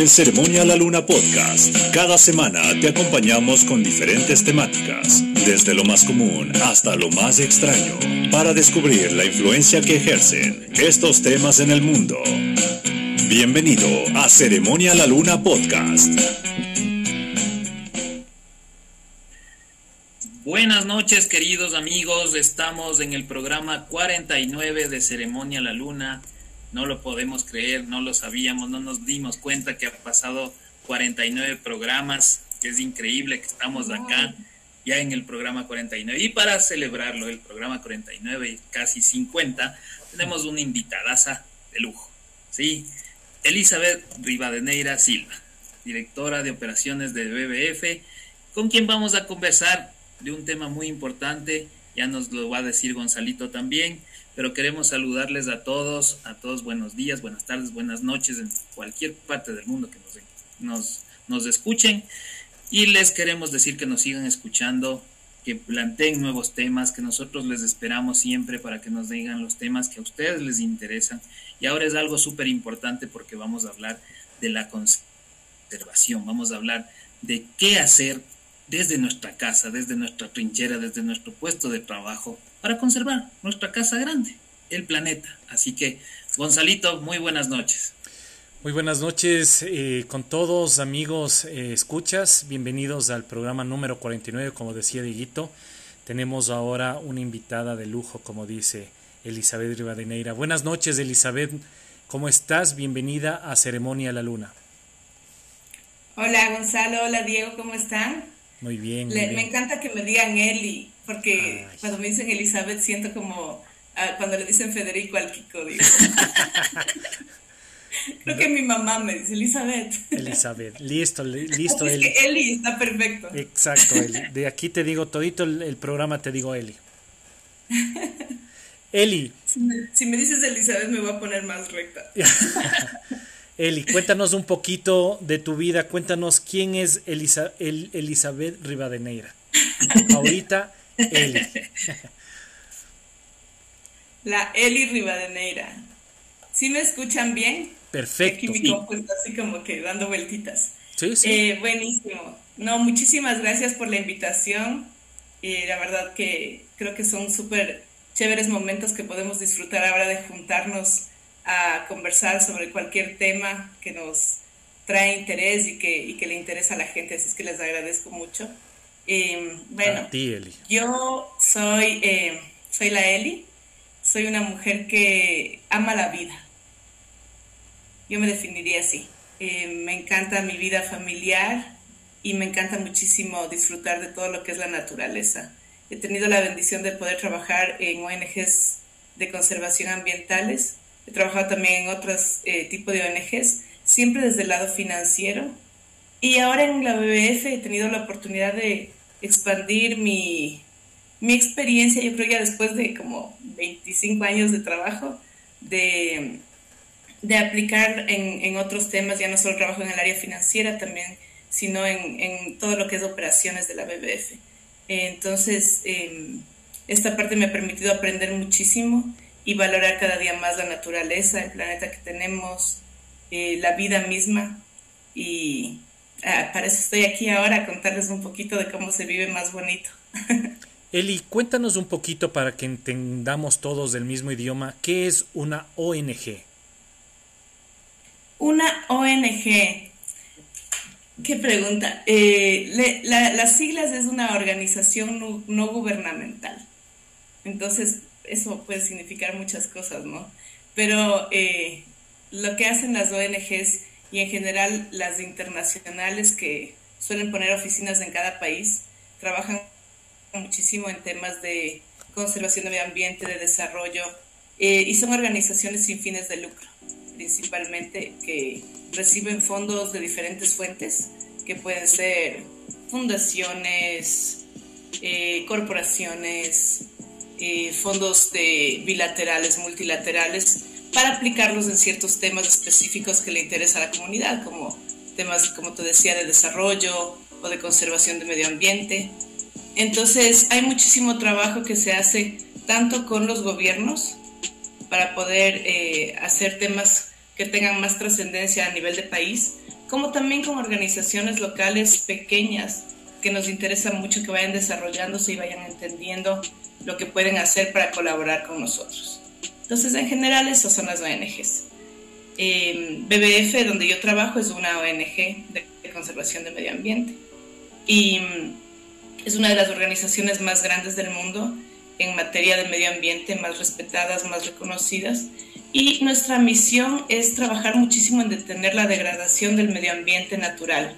En Ceremonia La Luna Podcast, cada semana te acompañamos con diferentes temáticas, desde lo más común hasta lo más extraño, para descubrir la influencia que ejercen estos temas en el mundo. Bienvenido a Ceremonia La Luna Podcast. Buenas noches queridos amigos, estamos en el programa 49 de Ceremonia La Luna no lo podemos creer, no lo sabíamos, no nos dimos cuenta que ha pasado 49 programas. Es increíble que estamos acá ya en el programa 49. Y para celebrarlo, el programa 49 y casi 50, tenemos una invitadaza de lujo. ¿sí? Elizabeth Rivadeneira Silva, directora de operaciones de BBF, con quien vamos a conversar de un tema muy importante. Ya nos lo va a decir Gonzalito también pero queremos saludarles a todos, a todos buenos días, buenas tardes, buenas noches en cualquier parte del mundo que nos, nos, escuchen y les queremos decir que nos sigan escuchando, que planteen nuevos temas, que nosotros les esperamos siempre para que nos digan los temas que a ustedes les interesan. Y ahora es algo súper importante porque vamos a hablar de la conservación, vamos a hablar de qué hacer desde nuestra casa, desde nuestra trinchera, desde nuestro puesto de trabajo para conservar nuestra casa grande, el planeta. Así que, Gonzalito, muy buenas noches. Muy buenas noches eh, con todos amigos eh, escuchas, bienvenidos al programa número 49, como decía Dieguito. Tenemos ahora una invitada de lujo, como dice Elizabeth Rivadeneira. Buenas noches, Elizabeth, ¿cómo estás? Bienvenida a Ceremonia La Luna. Hola Gonzalo, hola Diego, ¿cómo están? Muy bien. Me encanta que me digan Eli, porque cuando me dicen Elizabeth siento como ah, cuando le dicen Federico al Kiko, digo. Creo que mi mamá me dice Elizabeth. Elizabeth, listo, listo, Eli. que Eli está perfecto. Exacto, Eli. De aquí te digo todito el, programa, te digo Eli. Eli. Si me, dices Elizabeth me voy a poner más recta. Eli, cuéntanos un poquito de tu vida, cuéntanos quién es Elisa, Elizabeth Rivadeneira. Ahorita, Eli. La Eli Rivadeneira. ¿Sí me escuchan bien? Perfecto. Aquí mi compu está así como que dando vueltitas. Sí, sí. Eh, buenísimo. No, muchísimas gracias por la invitación. Y la verdad que creo que son súper chéveres momentos que podemos disfrutar ahora de juntarnos a conversar sobre cualquier tema que nos trae interés y que, que le interesa a la gente, así es que les agradezco mucho. Eh, bueno, yo soy, eh, soy la Eli, soy una mujer que ama la vida. Yo me definiría así. Eh, me encanta mi vida familiar y me encanta muchísimo disfrutar de todo lo que es la naturaleza. He tenido la bendición de poder trabajar en ONGs de conservación ambientales he trabajado también en otros eh, tipos de ONGs, siempre desde el lado financiero. Y ahora en la BBF he tenido la oportunidad de expandir mi, mi experiencia, yo creo ya después de como 25 años de trabajo, de, de aplicar en, en, otros temas, ya no solo trabajo en el área financiera también, sino en, en todo lo que es operaciones de la BBF. Entonces, em, esta parte me ha permitido aprender muchísimo y valorar cada día más la naturaleza, el planeta que tenemos, eh, la vida misma. Y ah, para eso estoy aquí ahora a contarles un poquito de cómo se vive más bonito. Eli, cuéntanos un poquito para que entendamos todos del mismo idioma, ¿qué es una ONG? Una ONG. Qué pregunta. Eh, las siglas es una organización no, no gubernamental. Entonces, eso puede significar muchas cosas, ¿no? Pero eh, lo que hacen las ONGs y en general las internacionales que suelen poner oficinas en cada país, trabajan muchísimo en temas de conservación de medio ambiente, de desarrollo, eh, y son organizaciones sin fines de lucro, principalmente que reciben fondos de diferentes fuentes, que pueden ser fundaciones, eh, corporaciones, eh, fondos de bilaterales, multilaterales, para aplicarlos en ciertos temas específicos que le interesa a la comunidad, como temas, como te decía, de desarrollo o de conservación de medio ambiente. Entonces, hay muchísimo trabajo que se hace tanto con los gobiernos para poder eh, hacer temas que tengan más trascendencia a nivel de país, como también con organizaciones locales pequeñas que nos interesa mucho que vayan desarrollándose y vayan entendiendo lo que pueden hacer para colaborar con nosotros. Entonces, en general, esas son las ONGs. Eh, BBF, donde yo trabajo, es una ONG de, conservación del medio ambiente y mm, es una de las organizaciones más grandes del mundo en materia de medio ambiente, más respetadas, más reconocidas. Y nuestra misión es trabajar muchísimo en detener la degradación del medio ambiente natural.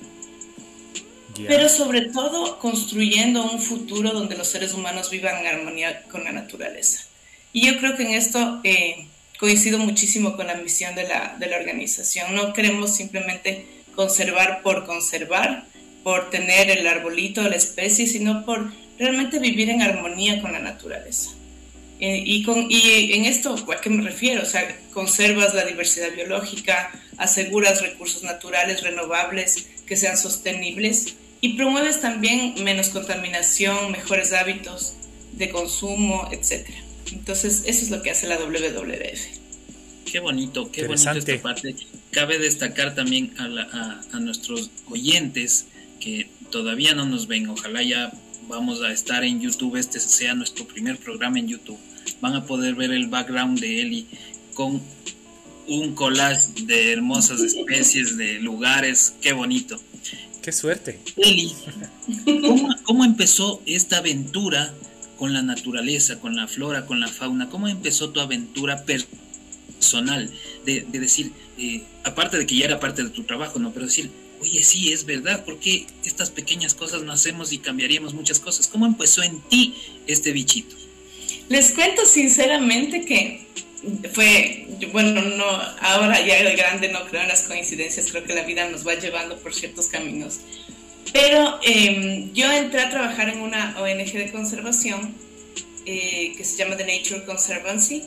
Pero sobre todo construyendo un futuro donde los seres humanos vivan en armonía con la naturaleza. Y yo creo que en esto eh, coincido muchísimo con la misión de la, de la organización. No queremos simplemente conservar por conservar, por tener el arbolito, la especie, sino por realmente vivir en armonía con la naturaleza. Eh, y, con, y en esto, ¿a qué me refiero? O sea, conservas la diversidad biológica, aseguras recursos naturales renovables que sean sostenibles y promueves también menos contaminación, mejores hábitos de consumo, etcétera. Entonces, eso es lo que hace la WWF. Qué bonito, qué bonito esta parte. Cabe destacar también a, a, nuestros oyentes que todavía no nos ven. Ojalá ya vamos a estar en YouTube, este sea nuestro primer programa en YouTube. Van a poder ver el background de Eli con un collage de hermosas especies, de lugares. Qué bonito. Qué suerte. Eli, ¿cómo, cómo empezó esta aventura? Con la naturaleza, con la flora, con la fauna? ¿Cómo empezó tu aventura personal? De, decir, eh, aparte de que ya era parte de tu trabajo, ¿no? Pero decir, oye, sí, es verdad, ¿por qué estas pequeñas cosas no hacemos y cambiaríamos muchas cosas? ¿Cómo empezó en ti este bichito? Les cuento sinceramente que fue, bueno, no, ahora ya el grande no creo en las coincidencias, creo que la vida nos va llevando por ciertos caminos. Pero em, yo entré a trabajar en una ONG de conservación eh, que se llama The Nature Conservancy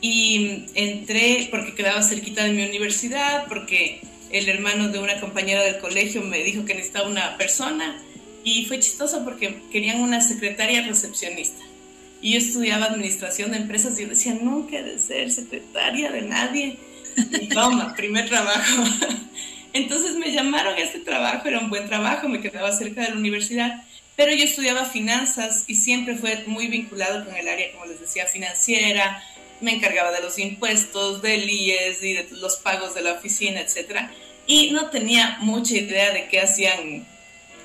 y entré porque quedaba cerquita de mi universidad, porque el hermano de una compañera del colegio me dijo que necesitaba una persona y fue chistoso porque querían una secretaria recepcionista. Y yo estudiaba administración de empresas y yo decía, no quiero ser secretaria de nadie. Y toma, primer trabajo. Entonces me llamaron a este trabajo, era un buen trabajo, me quedaba cerca de la universidad, pero yo estudiaba finanzas y siempre fue muy vinculado con el área, como les decía, financiera, me encargaba de los impuestos, del IES y de los pagos de la oficina, etc. Y no tenía mucha idea de qué hacían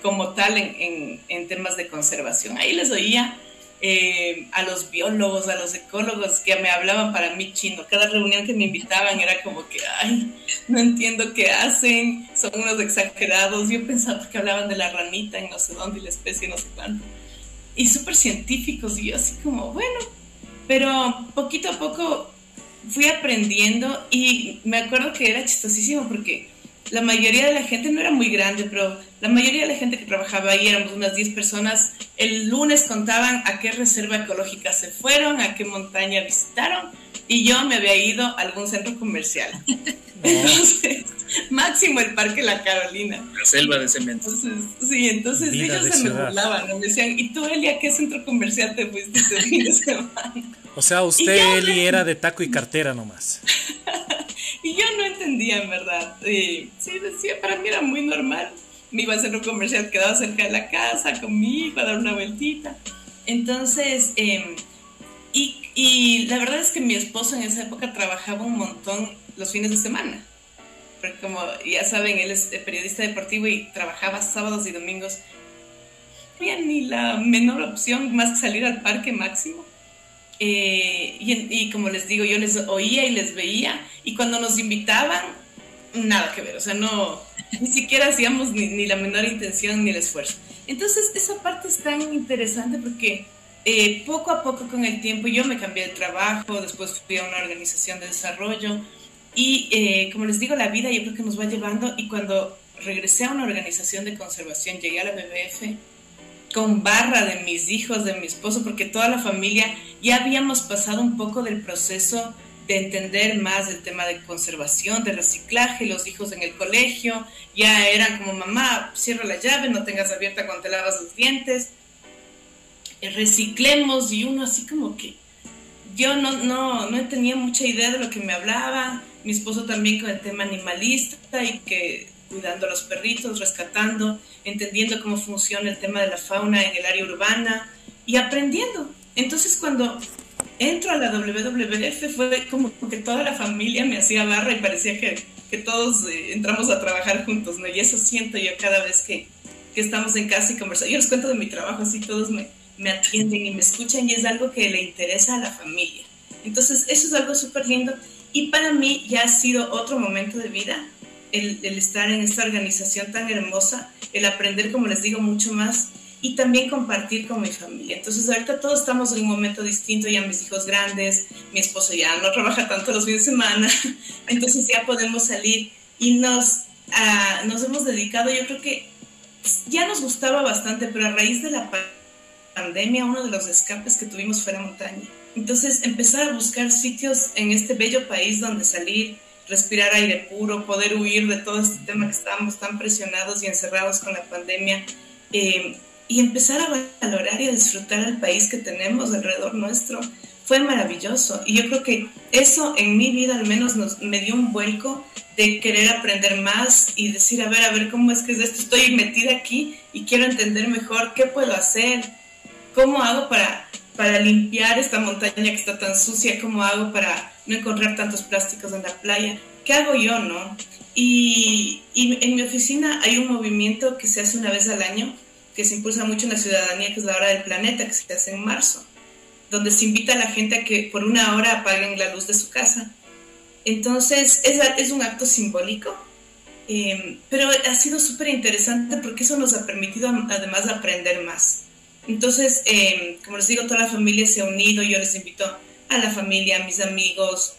como tal en, en temas de conservación. Ahí les oía eh, a los biólogos, a los ecólogos que me hablaban para mí chino. Cada reunión que me invitaban era como que, ay, no entiendo qué hacen, son unos exagerados. Yo pensaba que hablaban de la ranita en no sé dónde y la especie no sé cuánto. Y súper científicos y yo así como, bueno, pero poquito a poco fui aprendiendo y me acuerdo que era chistosísimo porque la mayoría de la gente no era muy grande, pero la mayoría de la gente que trabajaba ahí éramos unas 10 personas. El lunes contaban a qué reserva ecológica se fueron, a qué montaña visitaron y yo me había ido a algún centro comercial. Entonces, máximo el Parque La Carolina. La selva de cemento. sí, entonces ellos se me burlaban, me decían, ¿y tú, Eli, a qué centro comercial te fuiste ese fin de semana? O sea, usted, Eli, era de taco y cartera nomás. Y yo no entendía, en verdad. Y, sí, decía, para mí era muy normal. Me iba a hacer un comercial, quedaba cerca de la casa, conmigo, a dar una vueltita. Entonces, em, y, y la verdad es que mi esposo en esa época trabajaba un montón los fines de semana. Porque como ya saben, él es periodista deportivo y trabajaba sábados y domingos. No había ni la menor opción más que salir al parque máximo. Eh, y, como les digo, yo les oía y les veía, y cuando nos invitaban, nada que ver, o sea, no, ni siquiera hacíamos ni, la menor intención ni el esfuerzo. Entonces, esa parte es tan interesante porque eh, poco a poco con el tiempo yo me cambié de trabajo, después fui a una organización de desarrollo, y eh, como les digo, la vida yo creo que nos va llevando, y cuando regresé a una organización de conservación, llegué a la BBF, con barra de mis hijos, de mi esposo, porque toda la familia ya habíamos pasado un poco del proceso de entender más el tema de conservación, de reciclaje, los hijos en el colegio, ya eran como mamá, cierra la llave, no tengas abierta cuando te lavas los dientes, eh, reciclemos y uno así como que yo no, no, no tenía mucha idea de lo que me hablaba, mi esposo también con el tema animalista y que cuidando a los perritos, rescatando, entendiendo cómo funciona el tema de la fauna en el área urbana y aprendiendo. Entonces cuando entro a la WWF fue como que toda la familia me hacía barra y parecía que, que todos eh, entramos a trabajar juntos, ¿no? Y eso siento yo cada vez que, que estamos en casa y conversamos. Yo les cuento de mi trabajo, así todos me, me atienden y me escuchan y es algo que le interesa a la familia. Entonces, eso es algo súper lindo. Y para mí ya ha sido otro momento de vida el, el, estar en esta organización tan hermosa, el aprender, como les digo, mucho más y también compartir con mi familia. Entonces, ahorita todos estamos en un momento distinto, ya mis hijos grandes, mi esposo ya no trabaja tanto los fines de semana, entonces ya podemos salir y nos, uh, nos hemos dedicado, yo creo que ya nos gustaba bastante, pero a raíz de la pandemia, uno de los escapes que tuvimos fue la montaña. Entonces, empezar a buscar sitios en este bello país donde salir, respirar aire puro, poder huir de todo este tema que estábamos tan presionados y encerrados con la pandemia, eh, y empezar a valorar y a disfrutar el país que tenemos alrededor nuestro, fue maravilloso. Y yo creo que eso en mi vida al menos nos, me dio un vuelco de querer aprender más y decir, a ver, a ver cómo es que es esto, estoy metida aquí y quiero entender mejor qué puedo hacer, cómo hago para, para limpiar esta montaña que está tan sucia, cómo hago para no encontrar tantos plásticos en la playa, qué hago yo, ¿no? Y, y en mi oficina hay un movimiento que se hace una vez al año, que se impulsa mucho en la ciudadanía, que es la hora del planeta, que se hace en marzo, donde se invita a la gente a que por una hora apaguen la luz de su casa. Entonces, es, es un acto simbólico, eh, pero ha sido súper interesante porque eso nos ha permitido además aprender más. Entonces, eh, como les digo, toda la familia se ha unido, yo les invito a la familia, a mis amigos,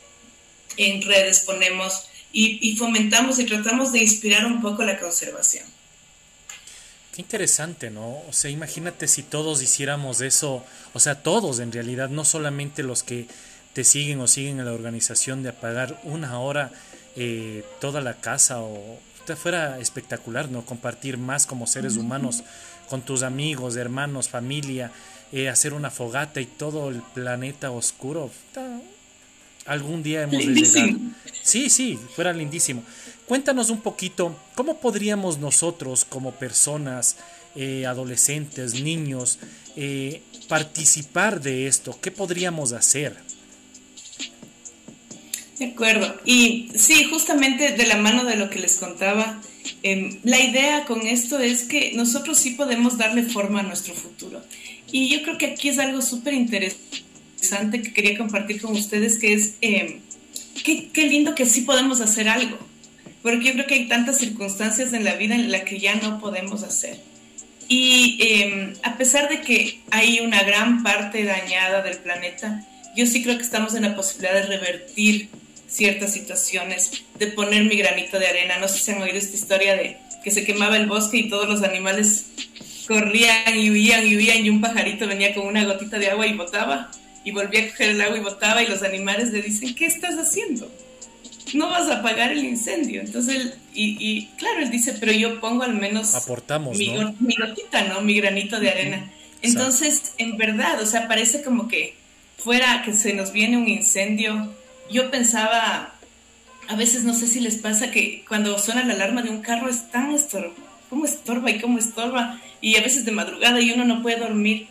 en redes ponemos y fomentamos y tratamos de inspirar un poco la conservación. Qué interesante, ¿no? O sea, imagínate si todos hiciéramos eso, o sea, todos en realidad, no solamente los que te siguen o siguen en la organización de apagar una hora eh, toda la casa o fuera espectacular, ¿no? Compartir más como seres humanos con tus amigos, hermanos, familia, eh, hacer una fogata y todo el planeta oscuro. Algún día hemos de llegar. Sí, sí, fuera lindísimo. Cuéntanos un poquito, ¿cómo podríamos nosotros como personas, eh, adolescentes, niños, eh, participar de esto? ¿Qué podríamos hacer? De acuerdo. Y sí, justamente de la mano de lo que les contaba, eh, la idea con esto es que nosotros sí podemos darle forma a nuestro futuro. Y yo creo que aquí es algo súper interesante que quería compartir con ustedes, que es eh, qué, qué lindo que sí podemos hacer algo porque yo creo que hay tantas circunstancias en la vida en las que ya no podemos hacer. Y eh, a pesar de que hay una gran parte dañada del planeta, yo sí creo que estamos en la posibilidad de revertir ciertas situaciones, de poner mi granito de arena. No sé si han oído esta historia de que se quemaba el bosque y todos los animales corrían y huían y huían y un pajarito venía con una gotita de agua y botaba y volvía a coger el agua y botaba y los animales le dicen, ¿qué estás haciendo? No vas a apagar el incendio. Entonces, y, y, claro, él dice, pero yo pongo al menos Aportamos, mi, ¿no? mi gotita, ¿no? Mi granito de arena. Entonces, en verdad, o sea, parece como que fuera que se nos viene un incendio. Yo pensaba, a veces no sé si les pasa que cuando suena la alarma de un carro es tan estorba, cómo estorba y cómo estorba, y a veces de madrugada y uno no puede dormir.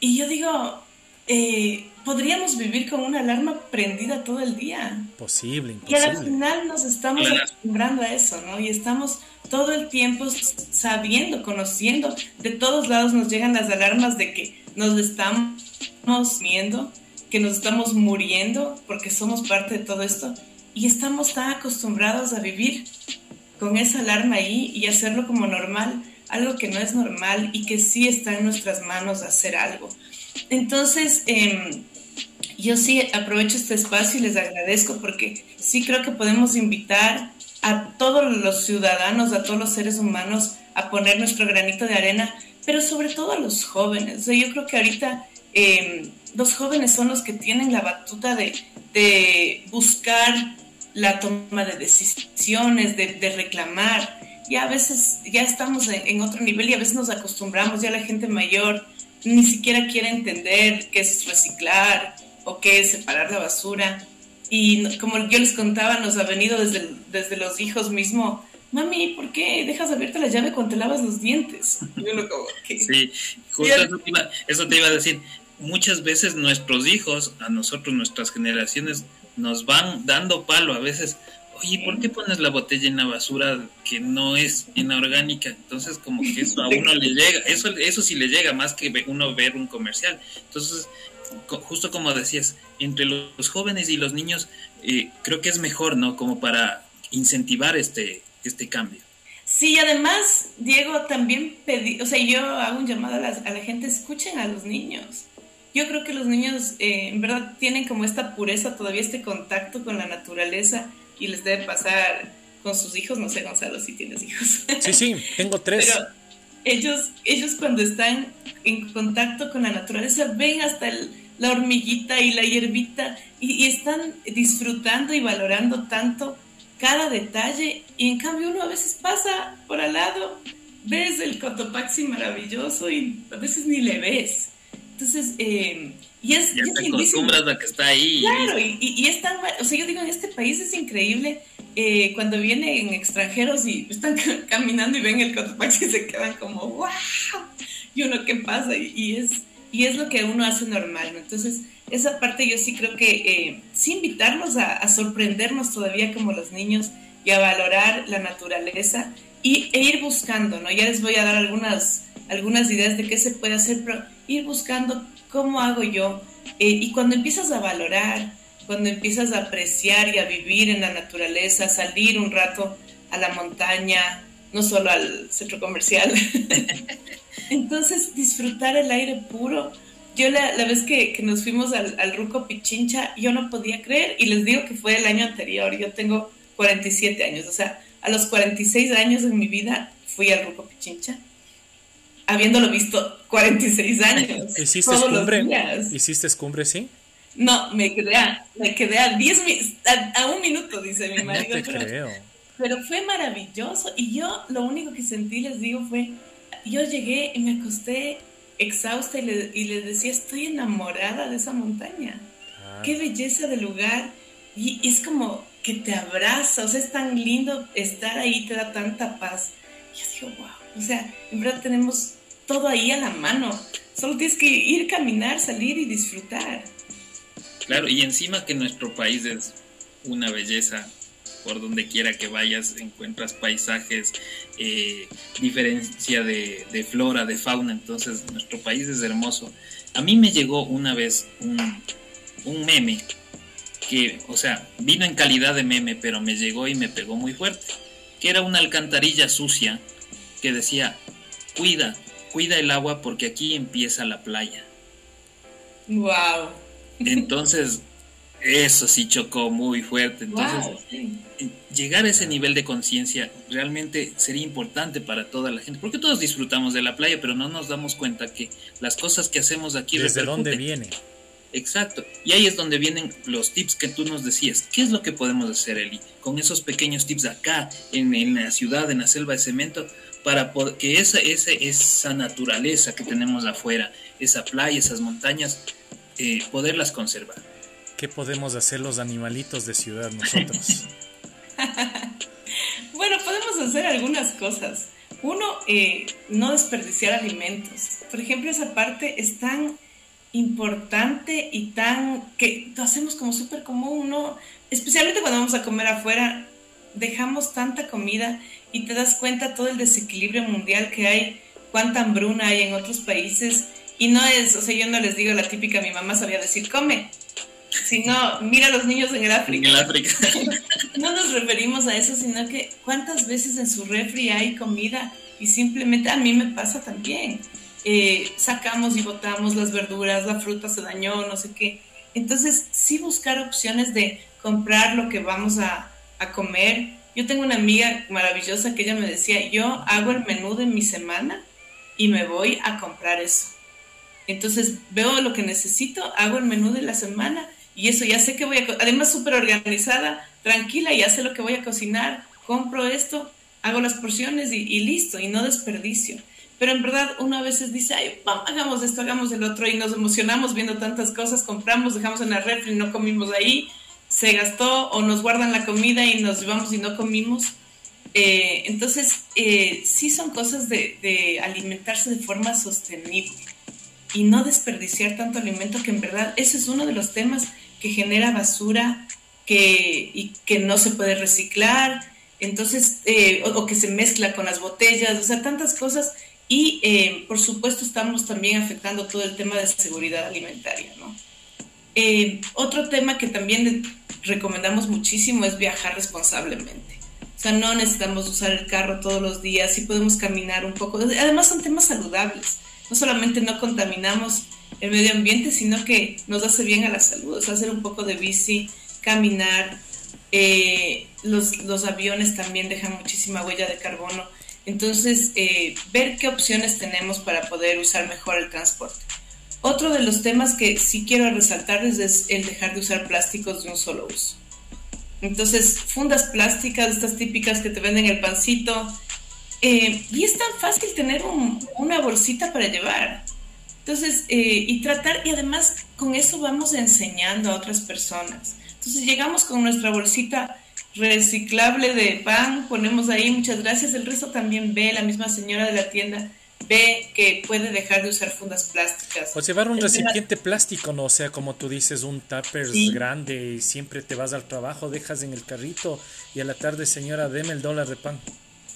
Y yo digo, eh, podríamos vivir con una alarma prendida todo el día. Posible, imposible. Y al final nos estamos acostumbrando a eso, ¿no? Y estamos todo el tiempo sabiendo, conociendo, de todos lados nos llegan las alarmas de que nos estamos viendo, que nos estamos muriendo porque somos parte de todo esto y estamos tan acostumbrados a vivir con esa alarma ahí y hacerlo como normal, algo que no es normal y que sí está en nuestras manos hacer algo. Entonces, eh, yo sí aprovecho este espacio y les agradezco porque sí creo que podemos invitar a todos los ciudadanos, a todos los seres humanos a poner nuestro granito de arena, pero sobre todo a los jóvenes. O sea, yo creo que ahorita eh, los jóvenes son los que tienen la batuta de, buscar la toma de decisiones, de, de, reclamar. Ya a veces ya estamos en, en otro nivel y a veces nos acostumbramos, ya la gente mayor ni siquiera quiere entender qué es reciclar o qué es separar la basura. Y como yo les contaba, nos ha venido desde, desde los hijos mismo mami, ¿por qué dejas abierta la llave cuando te lavas los dientes? Sí, justo eso te, iba, eso te iba a decir. Muchas veces nuestros hijos, a nosotros, nuestras generaciones, nos van dando palo a veces. Oye, ¿por qué pones la botella en la basura que no es inorgánica? Entonces, como que eso a uno le llega, eso, eso sí le llega más que uno ver un comercial. Entonces, justo como decías, entre los jóvenes y los niños, eh, creo que es mejor, ¿no? Como para incentivar este, este cambio. Sí, además, Diego, también pedí, o sea, yo hago un llamado a la, a la gente, escuchen a los niños. Yo creo que los niños eh, en verdad tienen como esta pureza, todavía este contacto con la naturaleza y les debe pasar con sus hijos, no sé Gonzalo si tienes hijos. Sí, sí, tengo tres. Pero ellos, ellos cuando están en contacto con la naturaleza ven hasta la hormiguita y la hierbita y, y están disfrutando y valorando tanto cada detalle y en cambio uno a veces pasa por al lado, ves el Cotopaxi maravilloso y a veces ni le ves. Entonces, eh, y es... Ya te acostumbras a que está ahí. Claro, y, y, es tan... O sea, yo digo, en este país es increíble eh, cuando vienen extranjeros y están caminando y ven el Cotopaxi y se quedan como, wow, y uno, ¿qué pasa? Y, y es, y es lo que uno hace normal, ¿no? Entonces, esa parte yo sí creo que eh, sí invitarlos a, sorprendernos todavía como los niños y a valorar la naturaleza y, e ir buscando, ¿no? Ya les voy a dar algunas, algunas ideas de qué se puede hacer, pero ir buscando cómo hago yo. Eh, y cuando empiezas a valorar, cuando empiezas a apreciar y a vivir en la naturaleza, salir un rato a la montaña, no solo al centro comercial, entonces disfrutar el aire puro yo la, vez que, nos fuimos al, al, Ruco Pichincha, yo no podía creer y les digo que fue el año anterior, yo tengo 47 años, o sea, a los 46 años en mi vida fui al Ruco Pichincha, habiéndolo visto 46 años. ¿Hiciste escumbre? ¿Hiciste escumbre, sí? No, me quedé a, me quedé a, 10 a, un minuto, dice mi marido. pero, creo. pero fue maravilloso y yo lo único que sentí, les digo, fue, yo llegué y me acosté exhausta y le, decía, estoy enamorada de esa montaña. Ah. Qué belleza de lugar. Y, es como que te abraza, o sea, es tan lindo estar ahí, te da tanta paz. Y yo digo, wow, o sea, en verdad tenemos todo ahí a la mano. Solo tienes que ir, caminar, salir y disfrutar. Claro, y encima que nuestro país es una belleza por donde quiera que vayas encuentras paisajes, eh, diferencia de, flora, de fauna, entonces nuestro país es hermoso. A mí me llegó una vez un, un meme que, o sea, vino en calidad de meme, pero me llegó y me pegó muy fuerte, que era una alcantarilla sucia que decía, cuida, cuida el agua porque aquí empieza la playa. Wow. Entonces, eso sí chocó muy fuerte. Entonces, llegar a ese nivel de conciencia realmente sería importante para toda la gente, porque todos disfrutamos de la playa, pero no nos damos cuenta que las cosas que hacemos aquí... ¿Desde dónde viene? Exacto. Y ahí es donde vienen los tips que tú nos decías. ¿Qué es lo que podemos hacer, Eli? Con esos pequeños tips acá, en, en la ciudad, en la selva de cemento, para que esa, esa, esa naturaleza que tenemos afuera, esa playa, esas montañas, eh, poderlas conservar. ¿Qué podemos hacer los animalitos de ciudad nosotros? bueno, podemos hacer algunas cosas. Uno, eh, no desperdiciar alimentos. Por ejemplo, esa parte es tan importante y tan que lo hacemos como súper común, ¿no? Especialmente cuando vamos a comer afuera, dejamos tanta comida y te das cuenta todo el desequilibrio mundial que hay, cuánta hambruna hay en otros países. Y no es, o sea, yo no les digo la típica, mi mamá sabía decir, come, sino mira a los niños en el África. En el África. no nos referimos a eso, sino que cuántas veces en su refri hay comida y simplemente a mí me pasa también. Eh, sacamos y botamos las verduras, la fruta se dañó, no sé qué. Entonces, sí buscar opciones de comprar lo que vamos a, a comer. Yo tengo una amiga maravillosa que ella me decía, yo hago el menú de mi semana y me voy a comprar eso. Entonces veo lo que necesito, hago el menú de la semana y eso ya sé que voy a, además súper organizada, tranquila, ya sé lo que voy a cocinar, compro esto, hago las porciones y, listo, y no desperdicio. Pero en verdad uno a veces dice, ay, vamos, hagamos esto, hagamos el otro, y nos emocionamos viendo tantas cosas, compramos, dejamos en la refri, no comimos ahí, se gastó, o nos guardan la comida y nos llevamos y no comimos. Eh, entonces, eh, sí son cosas de, alimentarse de forma sostenible y no desperdiciar tanto alimento, que en verdad ese es uno de los temas que genera basura que, y que no se puede reciclar, entonces, eh, o, que se mezcla con las botellas, o sea, tantas cosas. Y, por supuesto, estamos también afectando todo el tema de seguridad alimentaria, ¿no? Eh, otro tema que también recomendamos muchísimo es viajar responsablemente. O sea, no necesitamos usar el carro todos los días, sí podemos caminar un poco. Además, son temas saludables. No solamente no contaminamos el medio ambiente, sino que nos hace bien a la salud. O sea, hacer un poco de bici, caminar. Eh, los, los, aviones también dejan muchísima huella de carbono. Entonces, eh, ver qué opciones tenemos para poder usar mejor el transporte. Otro de los temas que sí quiero resaltarles es el dejar de usar plásticos de un solo uso. Entonces, fundas plásticas, estas típicas que te venden el pancito. Eh, y es tan fácil tener una bolsita para llevar. Entonces, y tratar, y además con eso vamos enseñando a otras personas. Entonces llegamos con nuestra bolsita reciclable de pan, ponemos ahí, muchas gracias, el resto también ve, la misma señora de la tienda ve que puede dejar de usar fundas plásticas. O llevar un recipiente plástico, ¿no? O sea, como tú dices, un tupper grande y siempre te vas al trabajo, dejas en el carrito y a la tarde, señora, deme el dólar de pan.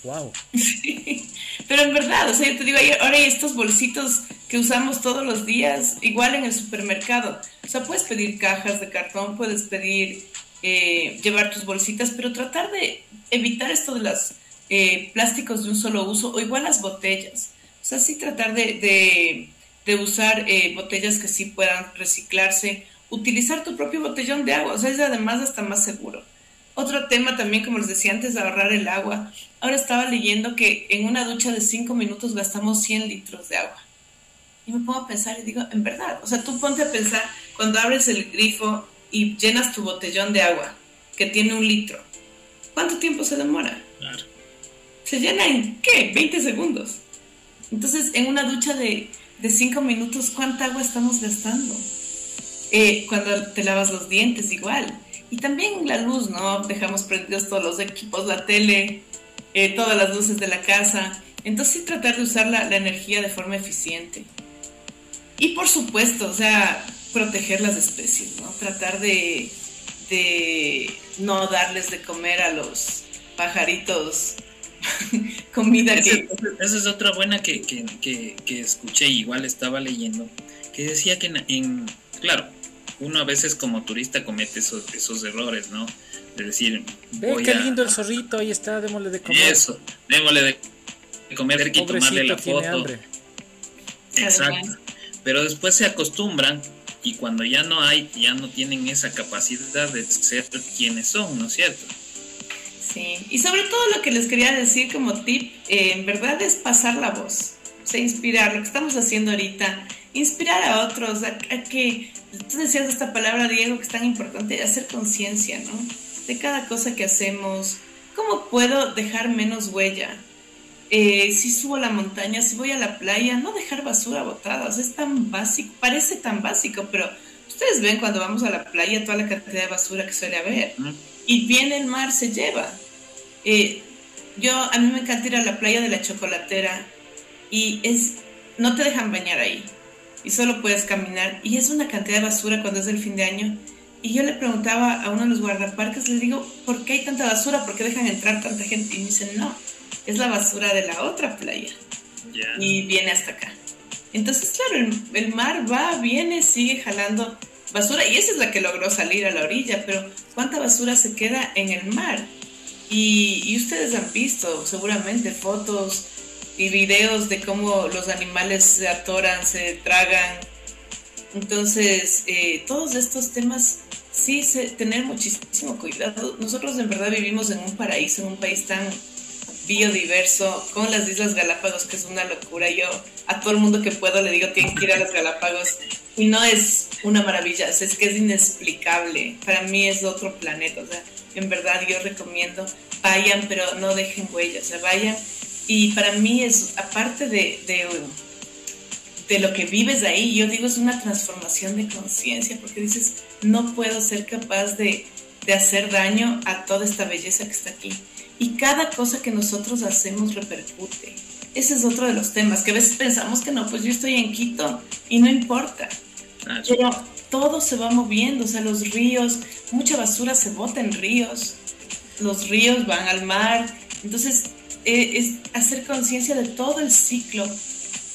Wow. Pero en verdad, o sea, yo te digo, ahora hay estos bolsitos que usamos todos los días, igual en el supermercado. O sea, puedes pedir cajas de cartón, puedes pedir eh, llevar tus bolsitas, pero tratar de evitar esto de los eh, plásticos de un solo uso o igual las botellas. O sea, sí tratar de, de, usar eh, botellas que sí puedan reciclarse, utilizar tu propio botellón de agua, o sea, es además hasta más seguro. Otro tema también, como les decía antes, de ahorrar el agua. Ahora estaba leyendo que en una ducha de 5 minutos gastamos 100 litros de agua. Y me pongo a pensar y digo, en verdad, o sea, tú ponte a pensar cuando abres el grifo y llenas tu botellón de agua, que tiene un litro. ¿Cuánto tiempo se demora? Claro. Se llena en, ¿qué? 20 segundos. Entonces, en una ducha de, de 5 minutos, ¿cuánta agua estamos gastando? Eh, cuando te lavas los dientes, igual. Y también la luz, ¿no? Dejamos prendidos todos los equipos, la tele, eh, todas las luces de la casa. Entonces sí tratar de usar la, energía de forma eficiente. Y por supuesto, o sea, proteger las especies, ¿no? Tratar de, de no darles de comer a los pajaritos comida que... Esa es otra buena que, que, que, que, escuché, igual estaba leyendo, que decía que en claro, uno a veces como turista comete esos, esos errores, ¿no? De decir, ve qué lindo el zorrito, ahí está, démosle de comer. Eso, démosle de comer y tomarle la foto. Exacto. Pero después se acostumbran y cuando ya no hay, ya no tienen esa capacidad de ser quienes son, ¿no es cierto? Sí, y sobre todo lo que les quería decir como tip, eh, en verdad es pasar la voz, o sea, inspirar, lo que estamos haciendo ahorita, inspirar a otros, a que tú decías esta palabra, Diego, que es tan importante, hacer conciencia, ¿no? De cada cosa que hacemos. ¿Cómo puedo dejar menos huella? Eh, si subo a la montaña, si voy a la playa, no dejar basura botada. O sea, es tan básico, parece tan básico, pero ustedes ven cuando vamos a la playa toda la cantidad de basura que suele haber. Y viene el mar, se lleva. Eh, yo, a mí me encanta ir a la playa de la chocolatera y es, no te dejan bañar ahí y solo puedes caminar. Y es una cantidad de basura cuando es el fin de año. Y yo le preguntaba a uno de los guardaparques, le digo, ¿por qué hay tanta basura? ¿Por qué dejan entrar tanta gente? Y me dicen, no, es la basura de la otra playa. Y viene hasta acá. Entonces, claro, el, mar va, viene, sigue jalando basura. Y esa es la que logró salir a la orilla. Pero ¿cuánta basura se queda en el mar? Y, ustedes han visto seguramente fotos y videos de cómo los animales se atoran, se tragan. Entonces, eh, todos estos temas, sí, tener muchísimo cuidado. Nosotros en verdad vivimos en un paraíso, en un país tan biodiverso, con las Islas Galápagos, que es una locura. Yo a todo el mundo que puedo le digo, tienen que ir a las Galápagos. Y no es una maravilla, es que es inexplicable. Para mí es otro planeta. O sea, en verdad yo recomiendo, vayan, pero no dejen huellas. O vayan y para mí es, aparte de, de, lo que vives ahí, yo digo, es una transformación de conciencia, porque dices, no puedo ser capaz de, hacer daño a toda esta belleza que está aquí. y cada cosa que nosotros hacemos repercute. Ese es otro de los temas, que a veces pensamos que no, pues yo estoy en Quito y no importa. Ah, Pero todo se va moviendo, o sea, los ríos, mucha basura se bota en ríos, los ríos van al mar, entonces eh, es hacer conciencia de todo el ciclo,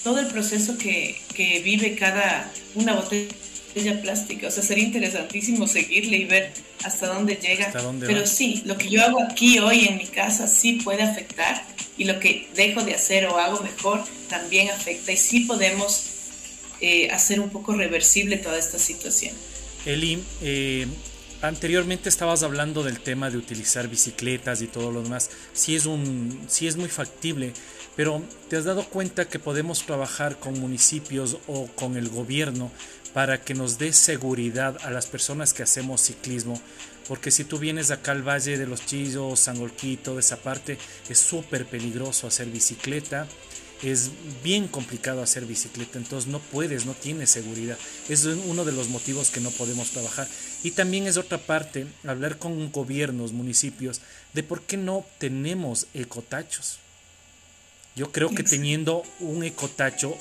todo el proceso que, que vive cada una botella plástica. O sea, sería interesantísimo seguirle y ver hasta dónde llega. Pero sí, lo que yo hago aquí hoy en mi casa sí puede afectar y lo que dejo de hacer o hago mejor también afecta y sí podemos eh, hacer un poco reversible toda esta situación. Eli, eh, anteriormente estabas hablando del tema de utilizar bicicletas y todo lo demás. Sí es, un, sí es muy factible, pero ¿te has dado cuenta que podemos trabajar con municipios o con el gobierno para que nos dé seguridad a las personas que hacemos ciclismo? Porque si tú vienes acá al Valle de los Chillos, Sangolquito, de esa parte, es súper peligroso hacer bicicleta es bien complicado hacer bicicleta, entonces no puedes, no tienes seguridad. Es uno de los motivos que no podemos trabajar. Y también es otra parte, hablar con gobiernos, municipios, de por qué no tenemos ecotachos. Yo creo que teniendo un ecotacho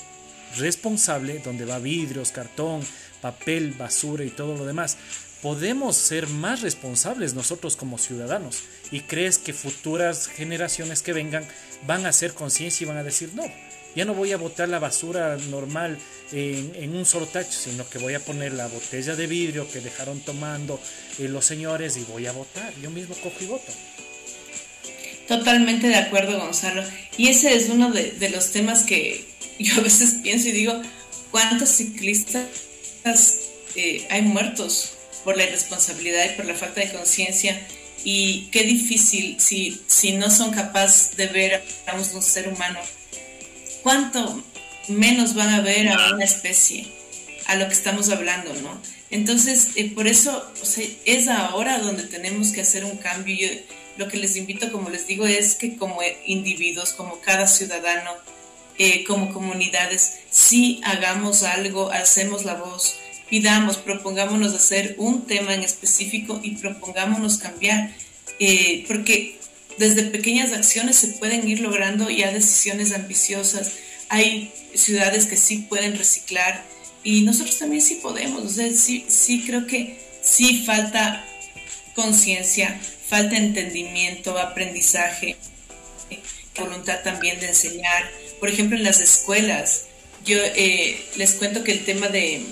responsable, donde va vidrios, cartón, papel, basura y todo lo demás, podemos ser más responsables nosotros como ciudadanos. ¿Y crees que futuras generaciones que vengan van a hacer conciencia y van a decir, no, ya no voy a botar la basura normal en, un solo tacho, sino que voy a poner la botella de vidrio que dejaron tomando eh, los señores y voy a botar. Yo mismo cojo y voto. Totalmente de acuerdo, Gonzalo. Y ese es uno de, los temas que yo a veces pienso y digo, ¿cuántos ciclistas eh, hay muertos por la irresponsabilidad y por la falta de conciencia? Y qué difícil si, si no son capaces de ver a un ser humano, cuánto menos van a ver a una especie, a lo que estamos hablando, ¿no? Entonces, eh, por eso es ahora donde tenemos que hacer un cambio. Yo, lo que les invito, como les digo, es que como individuos, como cada ciudadano, eh, como comunidades, sí hagamos algo, hacemos la voz, pidamos, propongámonos hacer un tema en específico y propongámonos cambiar, eh, porque desde pequeñas acciones se pueden ir logrando ya decisiones ambiciosas. Hay ciudades que sí pueden reciclar y nosotros también sí podemos. O sea, sí, sí creo que sí falta conciencia, falta entendimiento, aprendizaje, voluntad también de enseñar. Por ejemplo, en las escuelas, yo eh, les cuento que el tema de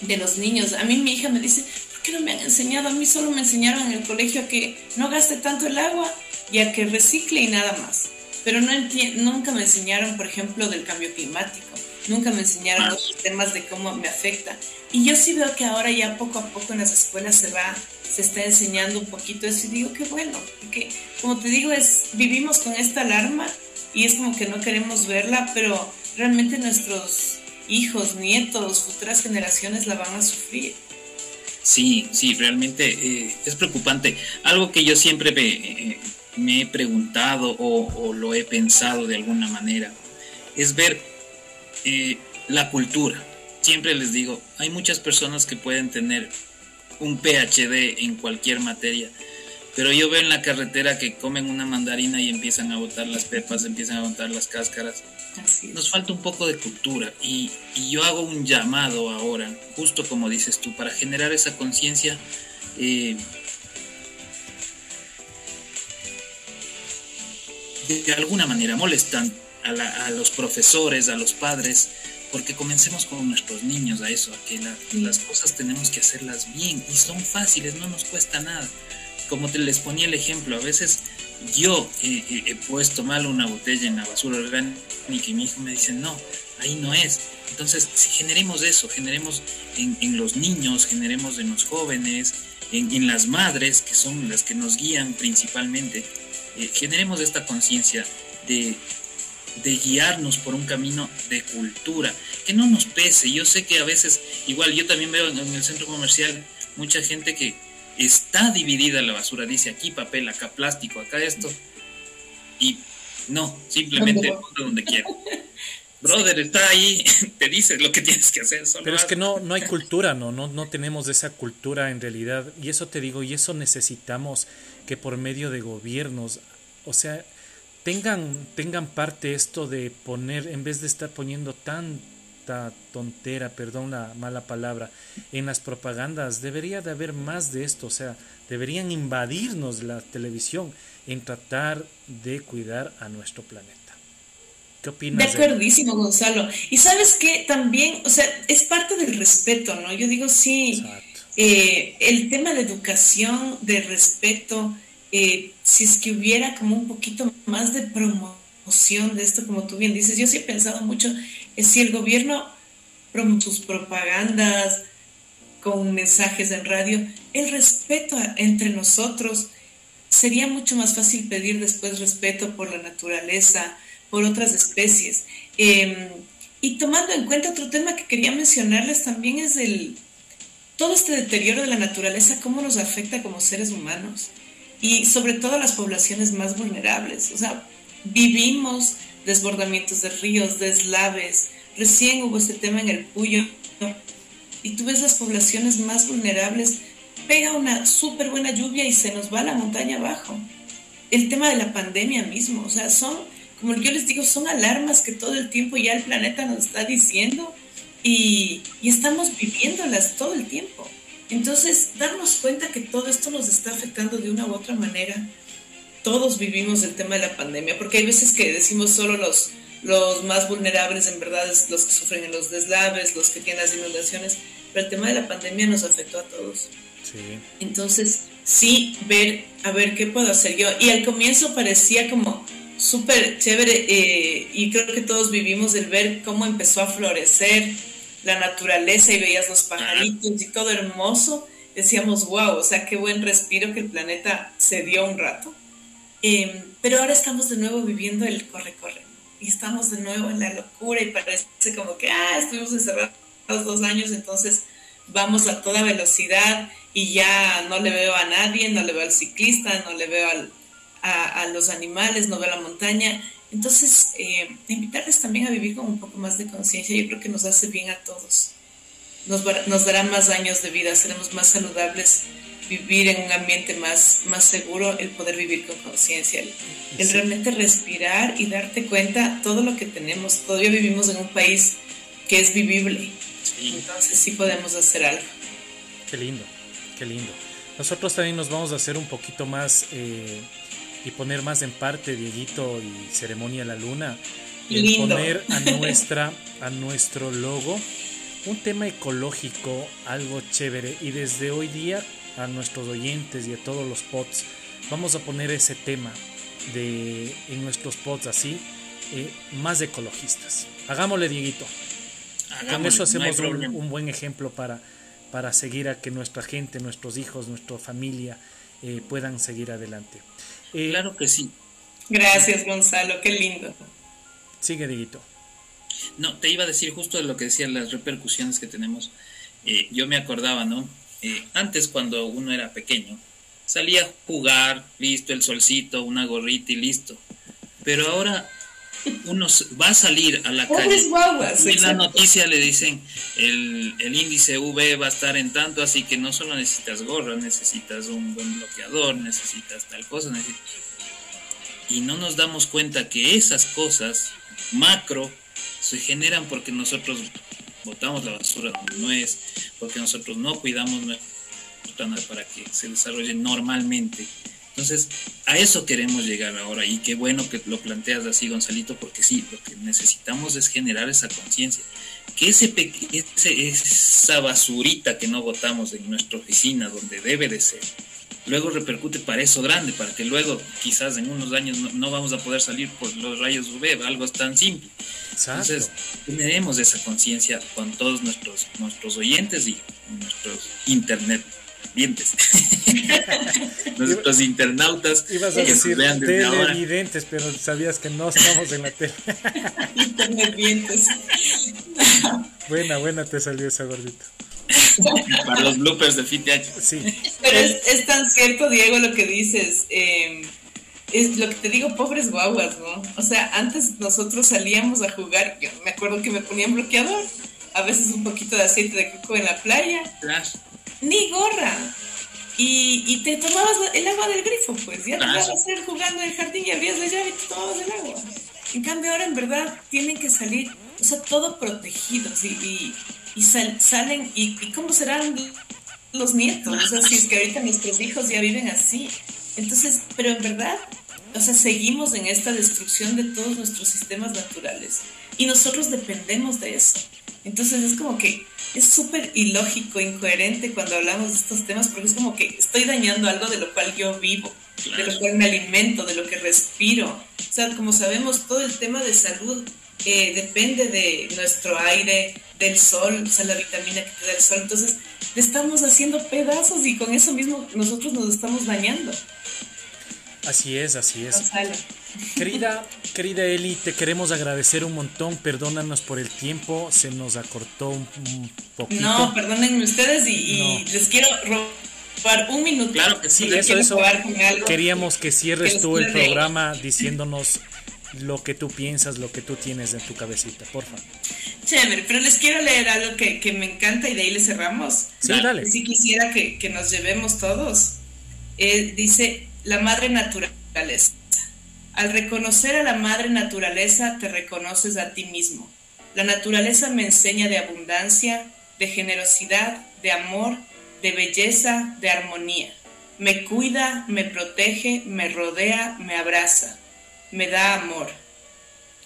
de los niños. A mí mi hija me dice, ¿por qué no me han enseñado? A mí solo me enseñaron en el colegio a que no gaste tanto el agua y a que recicle y nada más. Pero no nunca me enseñaron, por ejemplo, del cambio climático. Nunca me enseñaron los temas de cómo me afecta. Y yo sí veo que ahora ya poco a poco en las escuelas se va, se está enseñando un poquito eso y digo, qué bueno, porque como te digo, es, vivimos con esta alarma y es como que no queremos verla, pero realmente nuestros hijos, nietos, futuras generaciones la van a sufrir. Sí, sí, realmente eh, es preocupante. Algo que yo siempre me, eh, he preguntado o, lo he pensado de alguna manera es ver eh, la cultura. Siempre les digo, hay muchas personas que pueden tener un PhD en cualquier materia, pero yo veo en la carretera que comen una mandarina y empiezan a botar las pepas, empiezan a botar las cáscaras nos falta un poco de cultura y, yo hago un llamado ahora, justo como dices tú, para generar esa conciencia. Eh, de alguna manera molestan a, los profesores, a los padres, porque comencemos con nuestros niños a eso, a que las cosas tenemos que hacerlas bien y son fáciles, no nos cuesta nada. Como te les ponía el ejemplo, a veces yo he puesto mal una botella en la basura orgánica y mi hijo me dice, no, ahí no es. Entonces, si generemos eso, generemos en, los niños, generemos en los jóvenes, en, las madres, que son las que nos guían principalmente, eh, generemos esta conciencia de, de guiarnos por un camino de cultura, que no nos pese. Yo sé que a veces, igual yo también veo en el centro comercial mucha gente que está dividida la basura, dice aquí papel, acá plástico, acá esto, y no, simplemente donde quiera. brother, está ahí, te dice lo que tienes que hacer. Pero es que no, no hay cultura, ¿no? ¿no? No tenemos esa cultura en realidad. Y eso te digo, y eso necesitamos que por medio de gobiernos, o sea, tengan, tengan parte esto de poner, en vez de estar poniendo tontera, perdón la mala palabra, en las propagandas, debería de haber más de esto, o sea, deberían invadirnos la televisión en tratar de cuidar a nuestro planeta. ¿Qué opinas? De acuerdísimo, Gonzalo. Y sabes que también, o sea, es parte del respeto, ¿no? Yo digo, sí, eh, el tema de educación, de respeto, eh, si es que hubiera como un poquito más de promoción de esto, como tú bien dices, yo sí he pensado mucho, si el gobierno promueve sus propagandas con mensajes en radio, el respeto entre nosotros, sería mucho más fácil pedir después respeto por la naturaleza, por otras especies. Em, y tomando en cuenta otro tema que quería mencionarles también es el todo este deterioro de la naturaleza, cómo nos afecta como seres humanos y sobre todo a las poblaciones más vulnerables. O sea, vivimos desbordamientos de ríos, deslaves. Recién hubo este tema en el Puyo y tú ves las poblaciones más vulnerables, pega una súper buena lluvia y se nos va la montaña abajo. El tema de la pandemia mismo, o sea, son como yo les digo, son alarmas que todo el tiempo ya el planeta nos está diciendo y, estamos viviéndolas todo el tiempo. Entonces, darnos cuenta que todo esto nos está afectando de una u otra manera. Todos vivimos el tema de la pandemia, porque hay veces que decimos solo los, los más vulnerables, en verdad, es los que sufren en los deslaves, los que tienen las inundaciones, pero el tema de la pandemia nos afectó a todos. Entonces, sí, ver, a ver qué puedo hacer yo. Y al comienzo parecía como, súper chévere eh, y creo que todos vivimos el ver cómo empezó a florecer la naturaleza y veías los pajaritos y todo hermoso, decíamos, wow, o sea, qué buen respiro que el planeta se dio un rato. Em, pero ahora estamos de nuevo viviendo el corre-corre y estamos de nuevo en la locura y parece como que, ah, estuvimos encerrados dos años, entonces vamos a toda velocidad y ya no le veo a nadie, no le veo al ciclista, no le veo al, a, los animales, no ver la montaña. Entonces, eh, invitarles también a vivir con un poco más de conciencia, yo creo que nos hace bien a todos. Nos, nos dará más años de vida, seremos más saludables, vivir en un ambiente más, más seguro, el poder vivir con conciencia, el, realmente respirar y darte cuenta todo lo que tenemos. Todavía vivimos en un país que es vivible, entonces sí podemos hacer algo. Qué lindo, qué lindo. Nosotros también nos vamos a hacer un poquito más... Eh, y poner más en parte Dieguito y Ceremonia la Luna, y poner a nuestra a nuestro logo un tema ecológico, algo chévere y desde hoy día a nuestros oyentes y a todos los pods vamos a poner ese tema de en nuestros pods así eh, más ecologistas. Hagámosle Dieguito. Con eso hacemos un, buen ejemplo para, para seguir a que nuestra gente, nuestros hijos, nuestra familia eh, puedan seguir adelante. Eh, claro que sí. Gracias, Gonzalo, qué lindo. Sigue, Diguito. No, te iba a decir justo de lo que decían las repercusiones que tenemos. Eh, yo me acordaba, ¿no? Eh, antes, cuando uno era pequeño, salía a jugar, listo, el solcito, una gorrita y listo. Pero ahora uno va a salir a la calle y en la noticia le dicen el, el, índice V va a estar en tanto, así que no solo necesitas gorra, necesitas un buen bloqueador, necesitas tal cosa. Y no nos damos cuenta que esas cosas macro se generan porque nosotros botamos la basura donde no es, porque nosotros no cuidamos nuestra para que se desarrolle normalmente entonces, a eso queremos llegar ahora y qué bueno que lo planteas así, Gonzalito, porque sí, lo que necesitamos es generar esa conciencia. Que ese, ese, esa basurita que no botamos en nuestra oficina, donde debe de ser, luego repercute para eso grande, para que luego quizás en unos años no, vamos a poder salir por los rayos UV, algo tan simple. Entonces, tenemos esa conciencia con todos nuestros, nuestros oyentes y nuestros internet dientes. Nuestros internautas Ibas a que decir vean televidentes, pero sabías que no estamos en la tele. Internet buena, buena te salió esa gordita. Para los bloopers de FITH. Sí. Pero es, tan cierto, Diego, lo que dices. Em, es lo que te digo, pobres guaguas, ¿no? O sea, antes nosotros salíamos a jugar, yo me acuerdo que me ponían bloqueador, a veces un poquito de aceite de coco en la playa, ni gorra. Y, y, te tomabas el agua del grifo, pues ya te ibas a hacer jugando en el jardín y abrías la llave y te tomabas el agua. En cambio ahora en verdad tienen que salir, o sea, todo protegidos y, y, salen, y, y, cómo serán los nietos, o sea, si es que ahorita nuestros hijos ya viven así. Entonces, pero en verdad, o sea, seguimos en esta destrucción de todos nuestros sistemas naturales y nosotros dependemos de eso. Entonces es como que es súper ilógico, incoherente cuando hablamos de estos temas porque es como que estoy dañando algo de lo cual yo vivo, de lo cual me alimento, de lo que respiro. O sea, como sabemos, todo el tema de salud eh, depende de nuestro aire, del sol, o sea, la vitamina que te da el sol. Entonces, le estamos haciendo pedazos y con eso mismo nosotros nos estamos dañando. Así es, así es. Querida, querida Eli, te queremos agradecer un montón. Perdónanos por el tiempo, se nos acortó un, poquito. No, perdónenme ustedes y, les quiero robar un minuto. Claro que sí, eso, eso. Queríamos que cierres tú el programa diciéndonos lo que tú piensas, lo que tú tienes en tu cabecita, por favor. Chévere, pero les quiero leer algo que, me encanta y de ahí le cerramos. Sí, dale. Si quisiera que, nos llevemos todos. Eh, dice, la madre naturaleza. Al reconocer a la madre naturaleza, te reconoces a ti mismo. La naturaleza me enseña de abundancia, de generosidad, de amor, de belleza, de armonía. Me cuida, me protege, me rodea, me abraza, me da amor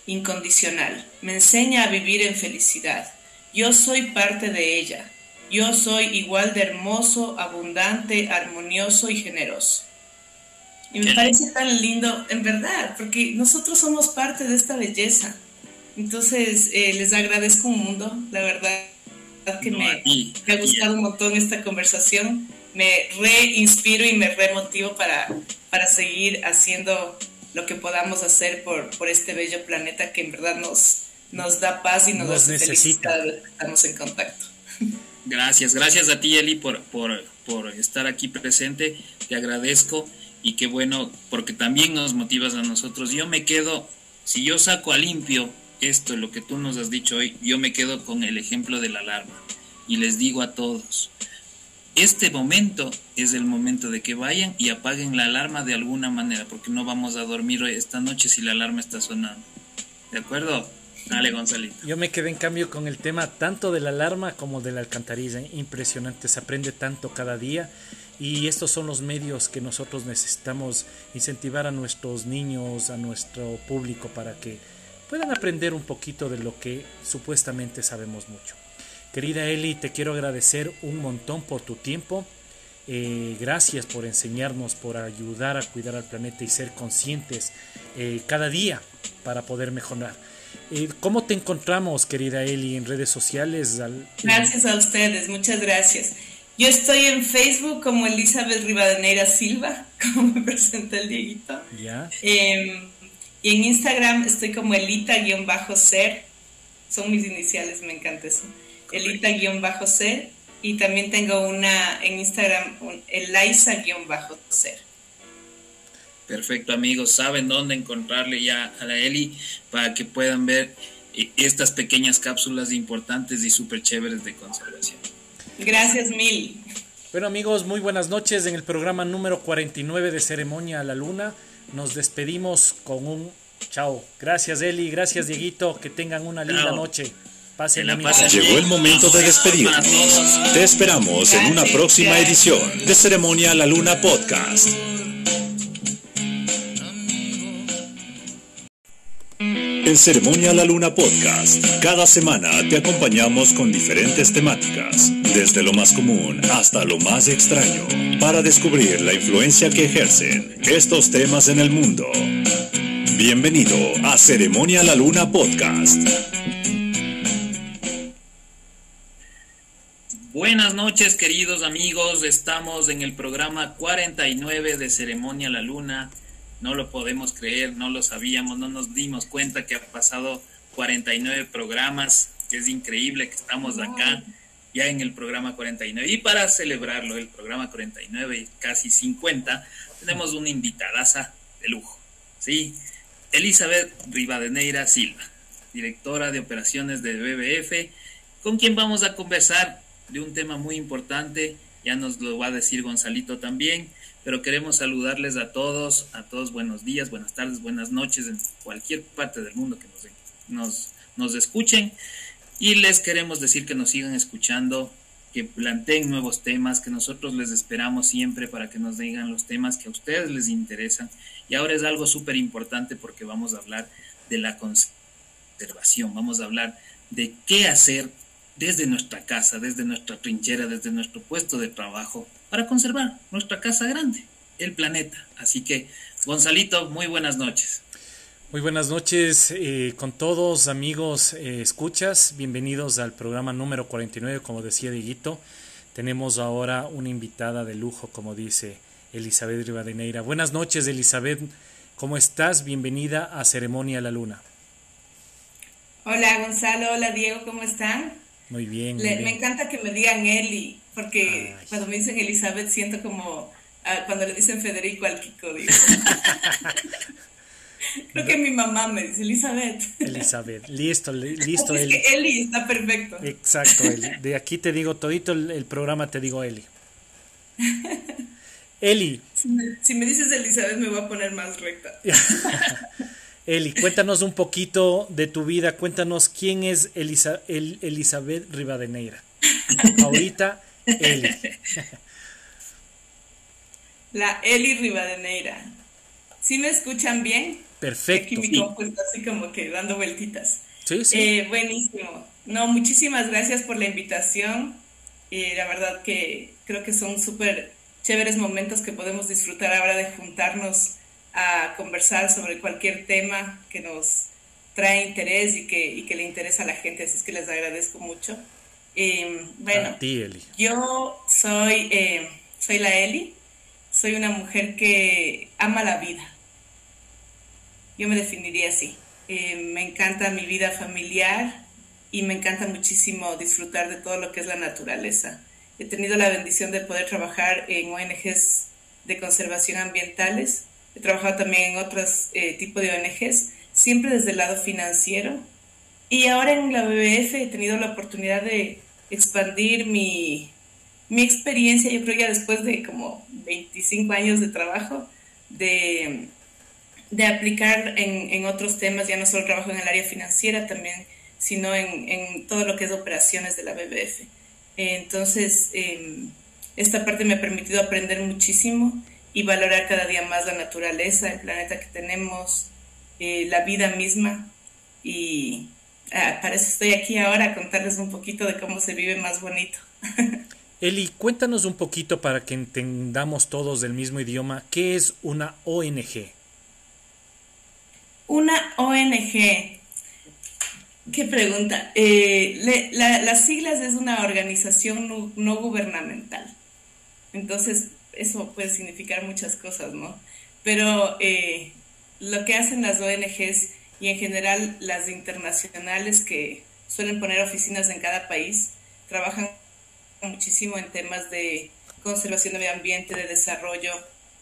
incondicional. Me enseña a vivir en felicidad. Yo soy parte de ella. Yo soy igual de hermoso, abundante, armonioso y generoso. Y me parece tan lindo, en verdad, porque nosotros somos parte de esta belleza. Entonces, eh, les agradezco un mundo, la verdad que me, ha gustado un montón esta conversación. Me reinspiro y me remotivo para, para seguir haciendo lo que podamos hacer por, por este bello planeta que en verdad nos, nos da paz y nos, nos necesita. Estamos en contacto. Gracias, gracias a ti Eli por, por, por estar aquí presente. Te agradezco y qué bueno, porque también nos motivas a nosotros. Yo me quedo, si yo saco a limpio esto, lo que tú nos has dicho hoy, yo me quedo con el ejemplo de la alarma y les digo a todos, este momento es el momento de que vayan y apaguen la alarma de alguna manera, porque no vamos a dormir hoy esta noche si la alarma está sonando. ¿De acuerdo? Dale, Gonzalito. Yo me quedé en cambio con el tema tanto de la alarma como de la alcantarilla. Impresionante, se aprende tanto cada día y estos son los medios que nosotros necesitamos incentivar a nuestros niños, a nuestro público para que puedan aprender un poquito de lo que supuestamente sabemos mucho. Querida Eli, te quiero agradecer un montón por tu tiempo. Eh, gracias por enseñarnos, por ayudar a cuidar al planeta y ser conscientes eh, cada día para poder mejorar. Eh, ¿Cómo te encontramos, querida Eli, en redes sociales? Gracias a ustedes, muchas gracias. Yo estoy en Facebook como Elizabeth Rivadeneira Silva, como me presenta el Dieguito. Ya. Em, y en Instagram estoy como Elita-ser. Son mis iniciales, me encanta eso. Elita-ser. Y también tengo una en Instagram, Eliza-ser. Perfecto, amigos. Saben dónde encontrarle ya a la Eli para que puedan ver eh, estas pequeñas cápsulas importantes y súper chéveres de conservación. Gracias mil. Bueno amigos, muy buenas noches. En el programa número 49 de Ceremonia a la Luna nos despedimos con un chao. Gracias Eli, gracias Dieguito, que tengan una linda noche. Pasen la Llegó el momento de despedirnos. Te esperamos en una próxima edición de Ceremonia a la Luna Podcast. En Ceremonia a la Luna Podcast, cada semana te acompañamos con diferentes temáticas, desde lo más común hasta lo más extraño, para descubrir la influencia que ejercen estos temas en el mundo. Bienvenido a Ceremonia la Luna Podcast. Buenas noches queridos amigos, estamos en el programa 49 de Ceremonia la Luna no lo podemos creer, no lo sabíamos, no nos dimos cuenta que ha pasado 49 programas, es increíble que estamos acá ya en el programa 49. Y para celebrarlo, el programa 49 y casi 50, tenemos una invitadaza de lujo. ¿sí? Elizabeth Rivadeneira Silva, directora de operaciones de BBF, con quien vamos a conversar de un tema muy importante, ya nos lo va a decir Gonzalito también, pero queremos saludarles a todos, a todos buenos días, buenas tardes, buenas noches en cualquier parte del mundo que nos, nos, nos escuchen y les queremos decir que nos sigan escuchando que planteen nuevos temas, que nosotros les esperamos siempre para que nos digan los temas que a ustedes les interesan. Y ahora es algo súper importante porque vamos a hablar de la conservación, vamos a hablar de qué hacer desde nuestra casa, desde nuestra trinchera, desde nuestro puesto de trabajo, para conservar nuestra casa grande, el planeta. Así que, Gonzalito, muy buenas noches. Muy buenas noches eh, con todos amigos eh, escuchas, bienvenidos al programa número 49, como decía Diguito. Tenemos ahora una invitada de lujo, como dice Elizabeth Rivadeneira. Buenas noches Elizabeth, ¿cómo estás? Bienvenida a Ceremonia la Luna. Hola Gonzalo, hola Diego, ¿cómo están? Muy bien. Me encanta que me digan Eli, porque cuando me dicen Elizabeth siento como ah, cuando le dicen Federico al Kiko, digo. Creo que mi mamá me dice Elizabeth. Elizabeth, listo, listo. Es que Eli está perfecto. Exacto, Eli. De aquí te digo todito el, programa, te digo Eli. Eli. Si me, dices Elizabeth me voy a poner más recta. Eli, cuéntanos un poquito de tu vida, cuéntanos quién es Elisa, el, Elizabeth Rivadeneira. Ahorita, Eli. La Eli Rivadeneira. ¿Sí me escuchan bien? Perfecto. Aquí mi compu está así como que dando vueltitas. Sí, sí. Eh, buenísimo. No, muchísimas gracias por la invitación. y la verdad que creo que son súper chéveres momentos que podemos disfrutar ahora de juntarnos a conversar sobre cualquier tema que nos trae interés y que, y que le interesa a la gente. Así es que les agradezco mucho. Eh, bueno, ti, Eli. yo soy, eh, soy la Eli. Soy una mujer que ama la vida yo me definiría así. Eh, me encanta mi vida familiar y me encanta muchísimo disfrutar de todo lo que es la naturaleza. He tenido la bendición de poder trabajar en ONGs de conservación ambientales. He trabajado también en otros eh, tipos de ONGs, siempre desde el lado financiero. Y ahora en la BBF he tenido la oportunidad de expandir mi, mi experiencia, yo creo ya después de como 25 años de trabajo, de de aplicar en, en, otros temas, ya no solo trabajo en el área financiera también, sino en, en todo lo que es operaciones de la BBF. Entonces, em, esta parte me ha permitido aprender muchísimo y valorar cada día más la naturaleza, el planeta que tenemos, eh, la vida misma. Y ah, para eso estoy aquí ahora a contarles un poquito de cómo se vive más bonito. Eli, cuéntanos un poquito para que entendamos todos del mismo idioma, ¿qué es una ONG? Una ONG. ¿Qué pregunta? Eh, las siglas es una organización no, gubernamental. Entonces, eso puede significar muchas cosas, ¿no? Pero eh, lo que hacen las ONGs y en general las internacionales que suelen poner oficinas en cada país, trabajan muchísimo en temas de conservación de medio ambiente, de desarrollo,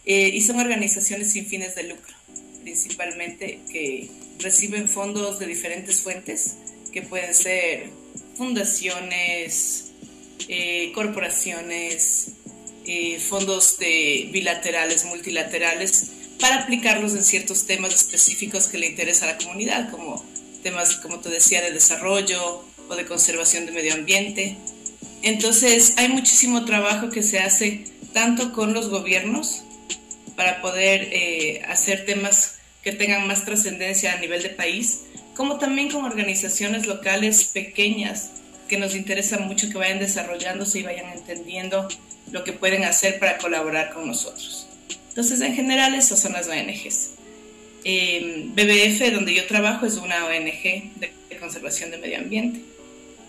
eh, y son organizaciones sin fines de lucro principalmente que reciben fondos de diferentes fuentes, que pueden ser fundaciones, eh, corporaciones, eh, fondos de bilaterales, multilaterales, para aplicarlos en ciertos temas específicos que le interesa a la comunidad, como temas, como te decía, de desarrollo o de conservación de medio ambiente. Entonces, hay muchísimo trabajo que se hace tanto con los gobiernos para poder eh, hacer temas que tengan más trascendencia a nivel de país, como también con organizaciones locales pequeñas que nos interesa mucho que vayan desarrollándose y vayan entendiendo lo que pueden hacer para colaborar con nosotros. Entonces, en general, esas son las ONGs. Em, BBF, donde yo trabajo, es una ONG de, de conservación de medio ambiente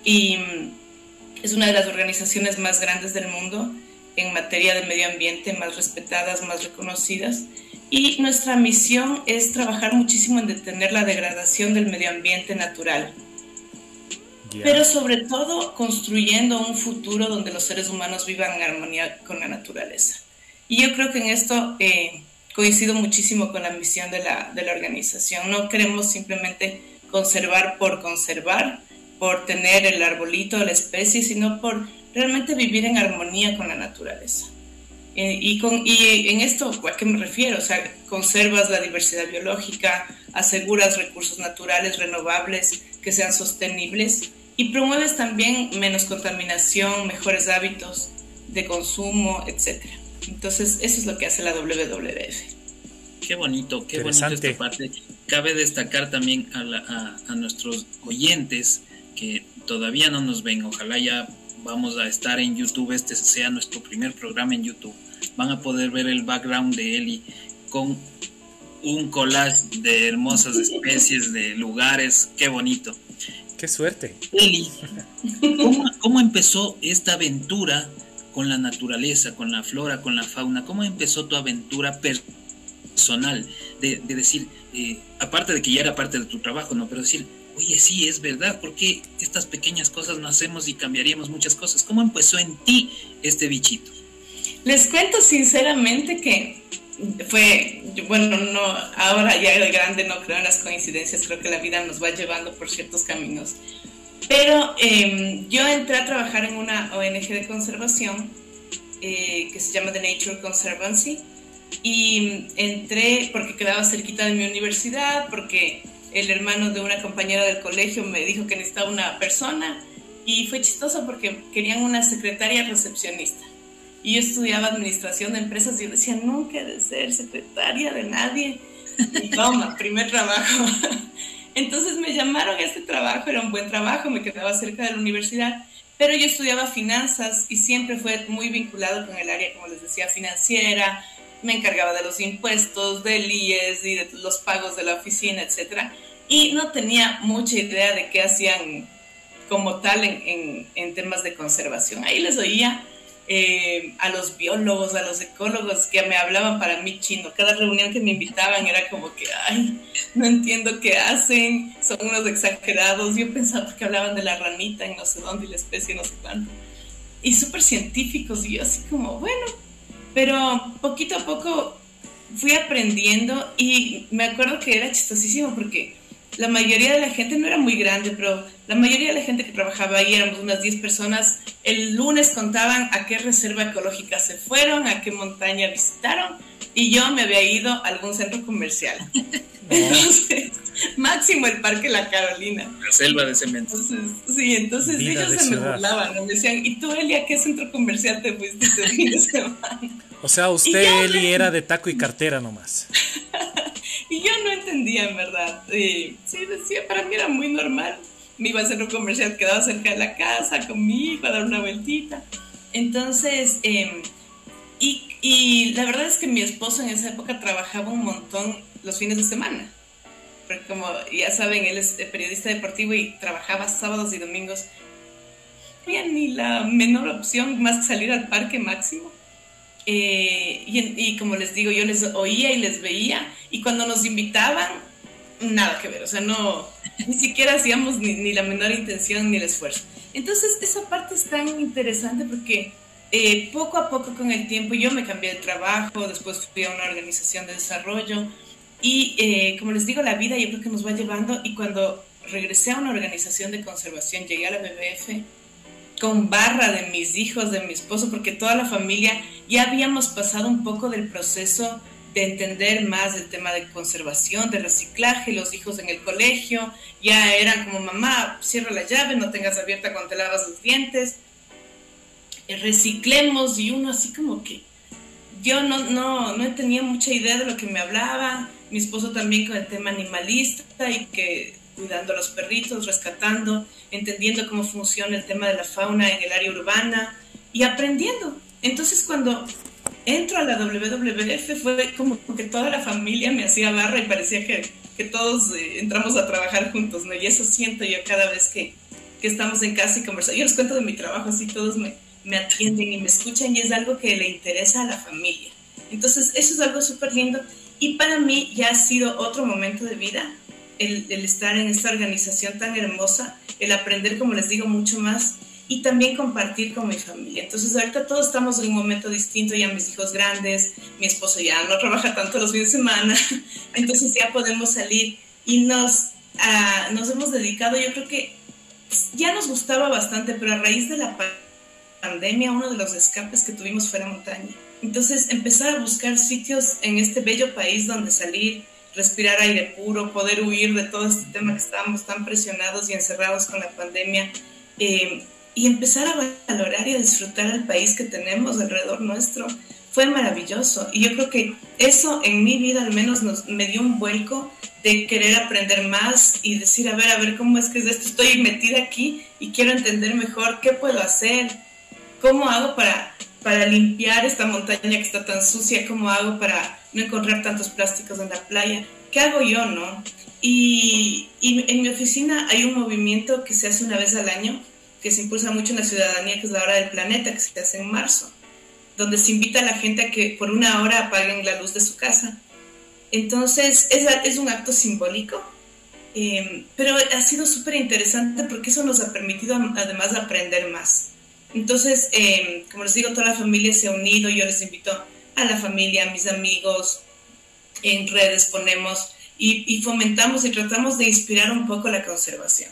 y mm, es una de las organizaciones más grandes del mundo en materia de medio ambiente, más respetadas, más reconocidas y nuestra misión es trabajar muchísimo en detener la degradación del medio ambiente natural. Pero sobre todo construyendo un futuro donde los seres humanos vivan en armonía con la naturaleza. Y yo creo que en esto eh, coincido muchísimo con la misión de la, de la organización. No queremos simplemente conservar por conservar, por tener el arbolito de la especie, sino por realmente vivir en armonía con la naturaleza. Eh, y, con, y en esto, ¿a qué me refiero? O sea, conservas la diversidad biológica, aseguras recursos naturales renovables que sean sostenibles y promueves también menos contaminación, mejores hábitos de consumo, etc. Entonces, eso es lo que hace la WWF. Qué bonito, qué bonito esta parte. Cabe destacar también a, a nuestros oyentes que todavía no nos ven, ojalá ya vamos a estar en YouTube, este sea nuestro primer programa en YouTube. Van a poder ver el background de Eli con un collage de hermosas especies, de lugares, qué bonito. Qué suerte. Eli, ¿cómo, empezó esta aventura con la naturaleza, con la flora, con la fauna? ¿Cómo empezó tu aventura personal? De, decir, eh, aparte de que ya era parte de tu trabajo, ¿no? Pero decir, oye, sí, es verdad, porque estas pequeñas cosas no hacemos y cambiaríamos muchas cosas? ¿Cómo empezó en ti este bichito? Les cuento sinceramente que fue, bueno, no, ahora ya el grande no creo en las coincidencias, creo que la vida nos va llevando por ciertos caminos. Pero em, yo entré a trabajar en una ONG de conservación eh, que se llama The Nature Conservancy y entré porque quedaba cerquita de mi universidad, porque el hermano de una compañera del colegio me dijo que necesitaba una persona y fue chistoso porque querían una secretaria recepcionista. Y yo estudiaba administración de empresas y yo decía, nunca de ser secretaria de nadie. Y toma, primer trabajo. Entonces me llamaron a este trabajo, era un buen trabajo, me quedaba cerca de la universidad, pero yo estudiaba finanzas y siempre fue muy vinculado con el área, como les decía, financiera, me encargaba de los impuestos, del IES y de los pagos de la oficina, etc. Y no tenía mucha idea de qué hacían como tal en, en, temas de conservación. Ahí les oía eh, a los biólogos, a los ecólogos que me hablaban para mí chino. Cada reunión que me invitaban era como que, ay, no entiendo qué hacen, son unos exagerados. Yo pensaba que hablaban de la ranita en no sé dónde y la especie no sé cuánto. Y súper científicos, y yo así como, bueno, pero poquito a poco fui aprendiendo y me acuerdo que era chistosísimo porque la mayoría de la gente no era muy grande, pero la mayoría de la gente que trabajaba ahí éramos unas 10 personas. El lunes contaban a qué reserva ecológica se fueron, a qué montaña visitaron y yo me había ido a algún centro comercial. Entonces, máximo el Parque La Carolina. La selva de cemento. sí, entonces ellos se me burlaban, me decían, ¿y tú, Eli, a qué centro comercial te fuiste este fin de semana? O sea, usted, Eli, era de taco y cartera nomás. y yo no entendía, en verdad. sí, decía, para mí era muy normal. Me iba al centro comercial, quedaba cerca de la casa con mi hijo a dar una vueltita. Entonces, eh, y, y la verdad es que mi esposo en esa época trabajaba un montón los fines de semana. Porque como ya saben, él es periodista deportivo y trabajaba sábados y domingos. No había ni la menor opción más que salir al parque máximo. Eh, y, y, como les digo, yo les oía y les veía. Y cuando nos invitaban, nada que ver. O sea, no, ni siquiera hacíamos ni, ni la menor intención ni el esfuerzo. Entonces, esa parte es tan interesante porque eh, poco a poco con el tiempo yo me cambié de trabajo, después fui a una organización de desarrollo y eh, como les digo, la vida yo creo que nos va llevando y cuando regresé a una organización de conservación, llegué a la BBF con barra de mis hijos, de mi esposo, porque toda la familia ya habíamos pasado un poco del proceso de entender más el tema de conservación, de reciclaje, los hijos en el colegio, ya eran como mamá, cierra la llave, no tengas abierta cuando te lavas los dientes, eh, reciclemos y uno así como que yo no, no, no tenía mucha idea de lo que me hablaba, mi esposo también con el tema animalista y que cuidando a los perritos, rescatando, entendiendo cómo funciona el tema de la fauna en el área urbana y aprendiendo. Entonces cuando entro a la WWF fue como que toda la familia me hacía barra y parecía que, que todos eh, entramos a trabajar juntos, ¿no? Y eso siento yo cada vez que, que estamos en casa y conversamos. Yo les cuento de mi trabajo, así todos me, me atienden y me escuchan y es algo que le interesa a la familia. Entonces, eso es algo súper lindo y para mí ya ha sido otro momento de vida el, estar en esta organización tan hermosa, el aprender, como les digo, mucho más y también compartir con mi familia. Entonces ahorita todos estamos en un momento distinto, ya mis hijos grandes, mi esposo ya no trabaja tanto los fines de semana, entonces ya podemos salir y nos, ah, nos hemos dedicado, yo creo que ya nos gustaba bastante, pero a raíz de la pandemia uno de los escapes que tuvimos fue la montaña. Entonces empezar a buscar sitios en este bello país donde salir, respirar aire puro, poder huir de todo este tema que estábamos tan presionados y encerrados con la pandemia. Eh, y empezar a valorar y a disfrutar el país que tenemos alrededor nuestro fue maravilloso. Y yo creo que eso en mi vida al menos nos, me dio un vuelco de querer aprender más y decir, a ver, a ver, ¿cómo es que es esto? Estoy metida aquí y quiero entender mejor qué puedo hacer, cómo hago para, para limpiar esta montaña que está tan sucia, cómo hago para no encontrar tantos plásticos en la playa, ¿qué hago yo, no? Y, en mi oficina hay un movimiento que se hace una vez al año que se impulsa mucho en la ciudadanía, que es la hora del planeta, que se hace en marzo, donde se invita a la gente a que por una hora apaguen la luz de su casa. Entonces, es, un acto simbólico, em, pero ha sido súper interesante porque eso nos ha permitido además aprender más. Entonces, em, como les digo, toda la familia se ha unido, yo les invito a la familia, a mis amigos, en redes ponemos y, fomentamos y tratamos de inspirar un poco la conservación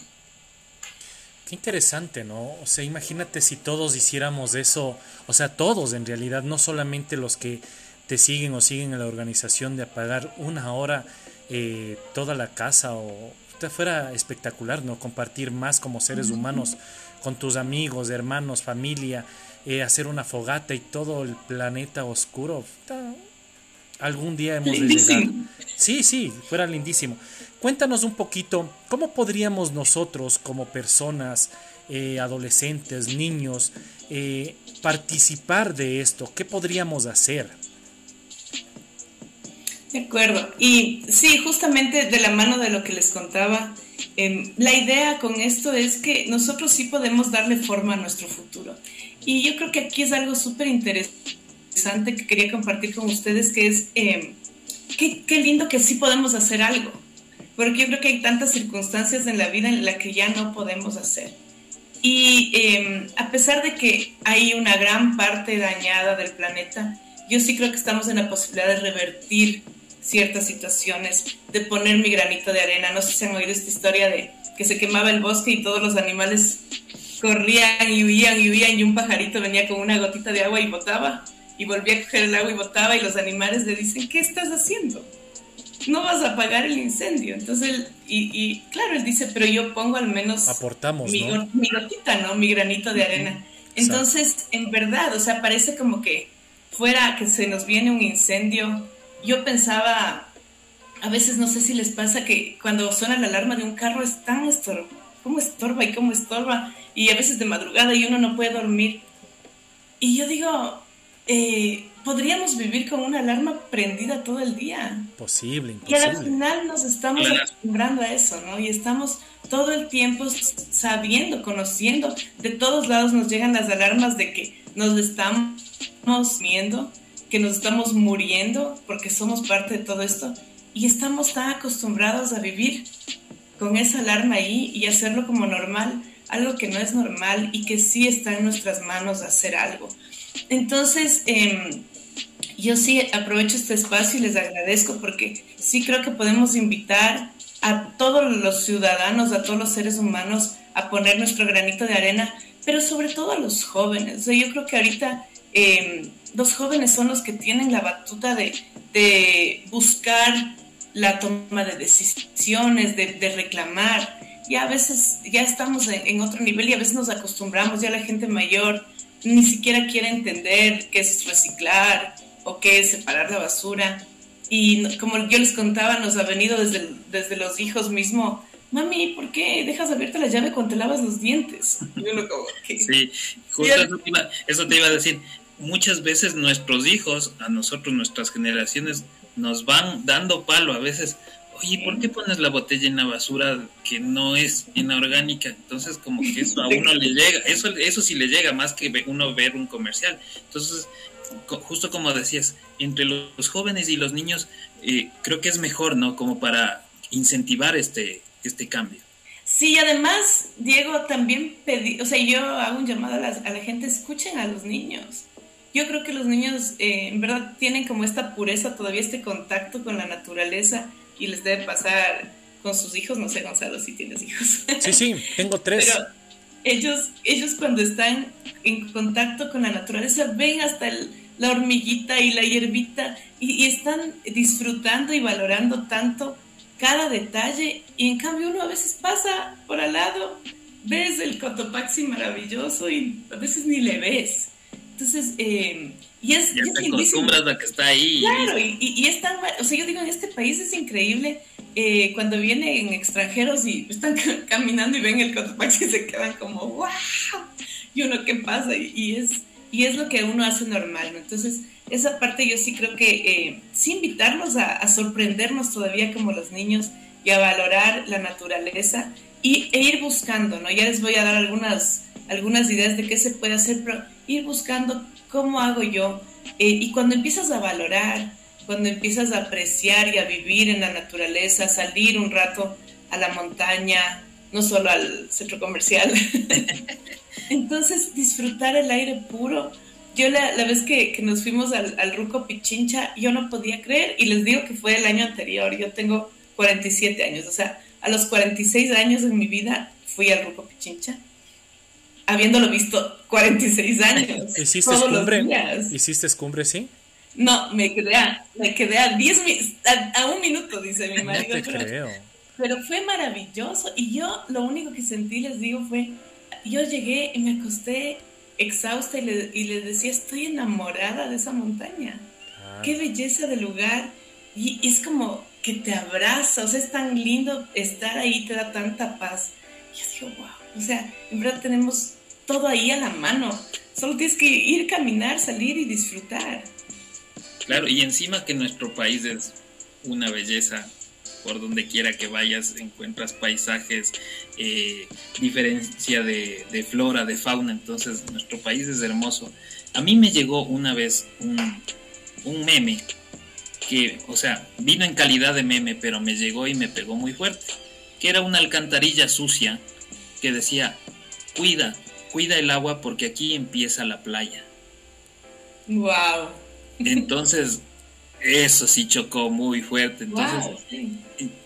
interesante, ¿no? O sea, imagínate si todos hiciéramos eso, o sea, todos en realidad, no solamente los que te siguen o siguen en la organización de apagar una hora eh, toda la casa o fuera espectacular, ¿no? Compartir más como seres humanos con tus amigos, hermanos, familia, eh, hacer una fogata y todo el planeta oscuro. Algún día hemos de llegar. Sí, sí, fuera lindísimo. Cuéntanos un poquito, ¿cómo podríamos nosotros como personas, eh, adolescentes, niños, eh, participar de esto? ¿Qué podríamos hacer? De acuerdo. Y sí, justamente de la mano de lo que les contaba, em, la idea con esto es que nosotros sí podemos darle forma a nuestro futuro. Y yo creo que aquí es algo súper interesante que quería compartir con ustedes, que es em, qué, qué lindo que sí podemos hacer algo porque yo creo que hay tantas circunstancias en la vida en las que ya no podemos hacer. Y em, a pesar de que hay una gran parte dañada del planeta, yo sí creo que estamos en la posibilidad de revertir ciertas situaciones, de poner mi granito de arena. No sé si han oído esta historia de que se quemaba el bosque y todos los animales corrían y huían y huían y un pajarito venía con una gotita de agua y botaba y volvía a coger el agua y botaba y los animales le dicen, ¿qué estás haciendo? no vas a apagar el incendio. Entonces, y, claro, él dice, pero yo pongo al menos Aportamos, mi, ¿no? mi gotita, ¿no? Mi granito de arena. Entonces, en verdad, o sea, parece como que fuera que se nos viene un incendio. Yo pensaba, a veces no sé si les pasa que cuando suena la alarma de un carro es tan estorba, cómo estorba y cómo estorba, y a veces de madrugada y uno no puede dormir. Y yo digo, eh, podríamos vivir con una alarma prendida todo el día. Posible, imposible. Y al final nos estamos acostumbrando a eso, ¿no? Y estamos todo el tiempo sabiendo, conociendo. De todos lados nos llegan las alarmas de que nos estamos viendo, que nos estamos muriendo porque somos parte de todo esto. Y estamos tan acostumbrados a vivir con esa alarma ahí y hacerlo como normal, algo que no es normal y que sí está en nuestras manos hacer algo. Entonces, eh, yo sí aprovecho este espacio y les agradezco porque sí creo que podemos invitar a todos los ciudadanos, a todos los seres humanos a poner nuestro granito de arena, pero sobre todo a los jóvenes. yo creo que ahorita em, los jóvenes son los que tienen la batuta de, buscar la toma de decisiones, de, reclamar. Y a veces ya estamos en, en, otro nivel y a veces nos acostumbramos, ya la gente mayor ni siquiera quiere entender qué es reciclar, o qué es separar la basura. Y como yo les contaba, nos ha venido desde, desde los hijos mismo, mami, ¿por qué dejas abierta la llave cuando te lavas los dientes? Sí, justo eso te, iba, eso te iba a decir. Muchas veces nuestros hijos, a nosotros, nuestras generaciones, nos van dando palo a veces. Oye, ¿por qué pones la botella en la basura que no es inorgánica? Entonces, como que eso a uno le llega, eso, eso sí le llega más que uno ver un comercial. Entonces, justo como decías, entre los jóvenes y los niños, eh, creo que es mejor, ¿no? Como para incentivar este, este cambio. Sí, además, Diego, también pedí, o sea, yo hago un llamado a la, a la gente, escuchen a los niños. Yo creo que los niños eh, en verdad tienen como esta pureza, todavía este contacto con la naturaleza y les debe pasar con sus hijos, no sé, Gonzalo, si tienes hijos. Sí, sí, tengo tres. Pero ellos, ellos cuando están en contacto con la naturaleza ven hasta la hormiguita y la hierbita y, y están disfrutando y valorando tanto cada detalle y en cambio uno a veces pasa por al lado, ves el Cotopaxi maravilloso y a veces ni le ves. Entonces, eh, y es... Ya te acostumbras a que está ahí. Claro, y, y, es tan... O sea, yo digo, en este país es increíble eh, cuando vienen extranjeros y están caminando y ven el Cotopaxi y se quedan como, wow, y uno, ¿qué pasa? Y, y es, y es lo que uno hace normal, ¿no? Entonces, esa parte yo sí creo que eh, sí invitarlos a, a, sorprendernos todavía como los niños y a valorar la naturaleza y, e ir buscando, ¿no? Ya les voy a dar algunas, algunas ideas de qué se puede hacer, pero ir buscando cómo hago yo. Eh, y cuando empiezas a valorar, cuando empiezas a apreciar y a vivir en la naturaleza, salir un rato a la montaña, no solo al centro comercial, entonces disfrutar el aire puro yo la, la vez que, que, nos fuimos al, al, Ruco Pichincha, yo no podía creer y les digo que fue el año anterior, yo tengo 47 años, o sea, a los 46 años de mi vida fui al Ruco Pichincha, habiéndolo visto 46 años. ¿Hiciste todos cumbre? Los días. ¿Hiciste cumbre, sí? No, me quedé a, me quedé a, 10 a, a, un minuto, dice mi marido. No te pero, creo. pero fue maravilloso y yo lo único que sentí, les digo, fue, yo llegué y me acosté exhausta y le, y le, decía, estoy enamorada de esa montaña. Ah. Qué belleza de lugar. Y, y, es como que te abraza, o sea, es tan lindo estar ahí, te da tanta paz. Y yo digo, wow, o sea, en verdad tenemos todo ahí a la mano. Solo tienes que ir, caminar, salir y disfrutar. Claro, y encima que nuestro país es una belleza por donde quiera que vayas encuentras paisajes, eh, diferencia de, de, flora, de fauna, entonces nuestro país es hermoso. A mí me llegó una vez un, un meme que, o sea, vino en calidad de meme, pero me llegó y me pegó muy fuerte, que era una alcantarilla sucia que decía, cuida, cuida el agua porque aquí empieza la playa. Wow. Entonces, eso sí chocó muy fuerte. Entonces, wow, sí.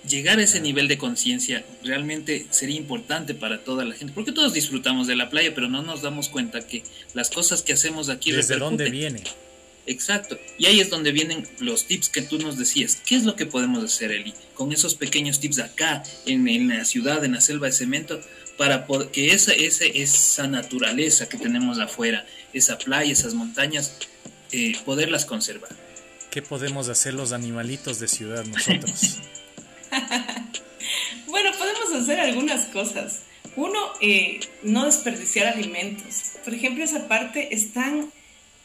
llegar a ese nivel de conciencia realmente sería importante para toda la gente, porque todos disfrutamos de la playa, pero no nos damos cuenta que las cosas que hacemos aquí ¿Desde dónde viene? Exacto. Y ahí es donde vienen los tips que tú nos decías. ¿Qué es lo que podemos hacer, Eli? Con esos pequeños tips acá, en, en la ciudad, en la selva de cemento, para que esa, esa, esa naturaleza que tenemos afuera, esa playa, esas montañas, eh, poderlas conservar. ¿Qué podemos hacer los animalitos de ciudad nosotros? bueno, podemos hacer algunas cosas. Uno, eh, no desperdiciar alimentos. Por ejemplo, esa parte es tan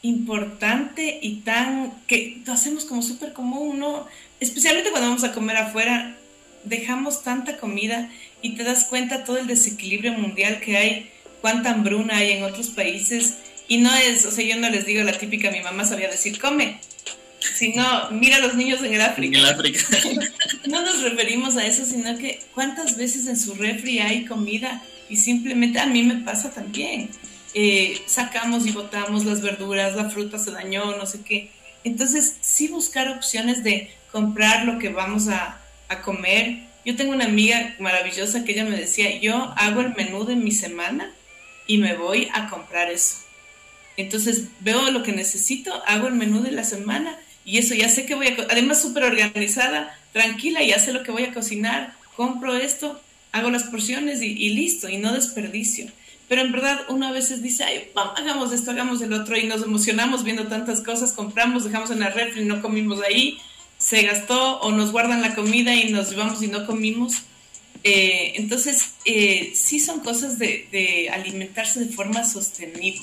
importante y tan que lo hacemos como súper común, ¿no? Especialmente cuando vamos a comer afuera, dejamos tanta comida y te das cuenta todo el desequilibrio mundial que hay, cuánta hambruna hay en otros países. Y no es, o sea, yo no les digo la típica, mi mamá sabía decir, come, sino mira a los niños en el África. En el África. no nos referimos a eso, sino que cuántas veces en su refri hay comida y simplemente a mí me pasa también. Eh, sacamos y botamos las verduras, la fruta se dañó, no sé qué. Entonces, sí buscar opciones de comprar lo que vamos a, a comer. Yo tengo una amiga maravillosa que ella me decía, yo hago el menú de mi semana y me voy a comprar eso. Entonces veo lo que necesito, hago el menú de la semana y eso ya sé que voy a, además súper organizada, tranquila, ya sé lo que voy a cocinar, compro esto, hago las porciones y, y, listo, y no desperdicio. Pero en verdad uno a veces dice, ay, vamos, hagamos esto, hagamos el otro, y nos emocionamos viendo tantas cosas, compramos, dejamos en la refri, no comimos ahí, se gastó, o nos guardan la comida y nos llevamos y no comimos. Eh, entonces, eh, sí son cosas de, alimentarse de forma sostenible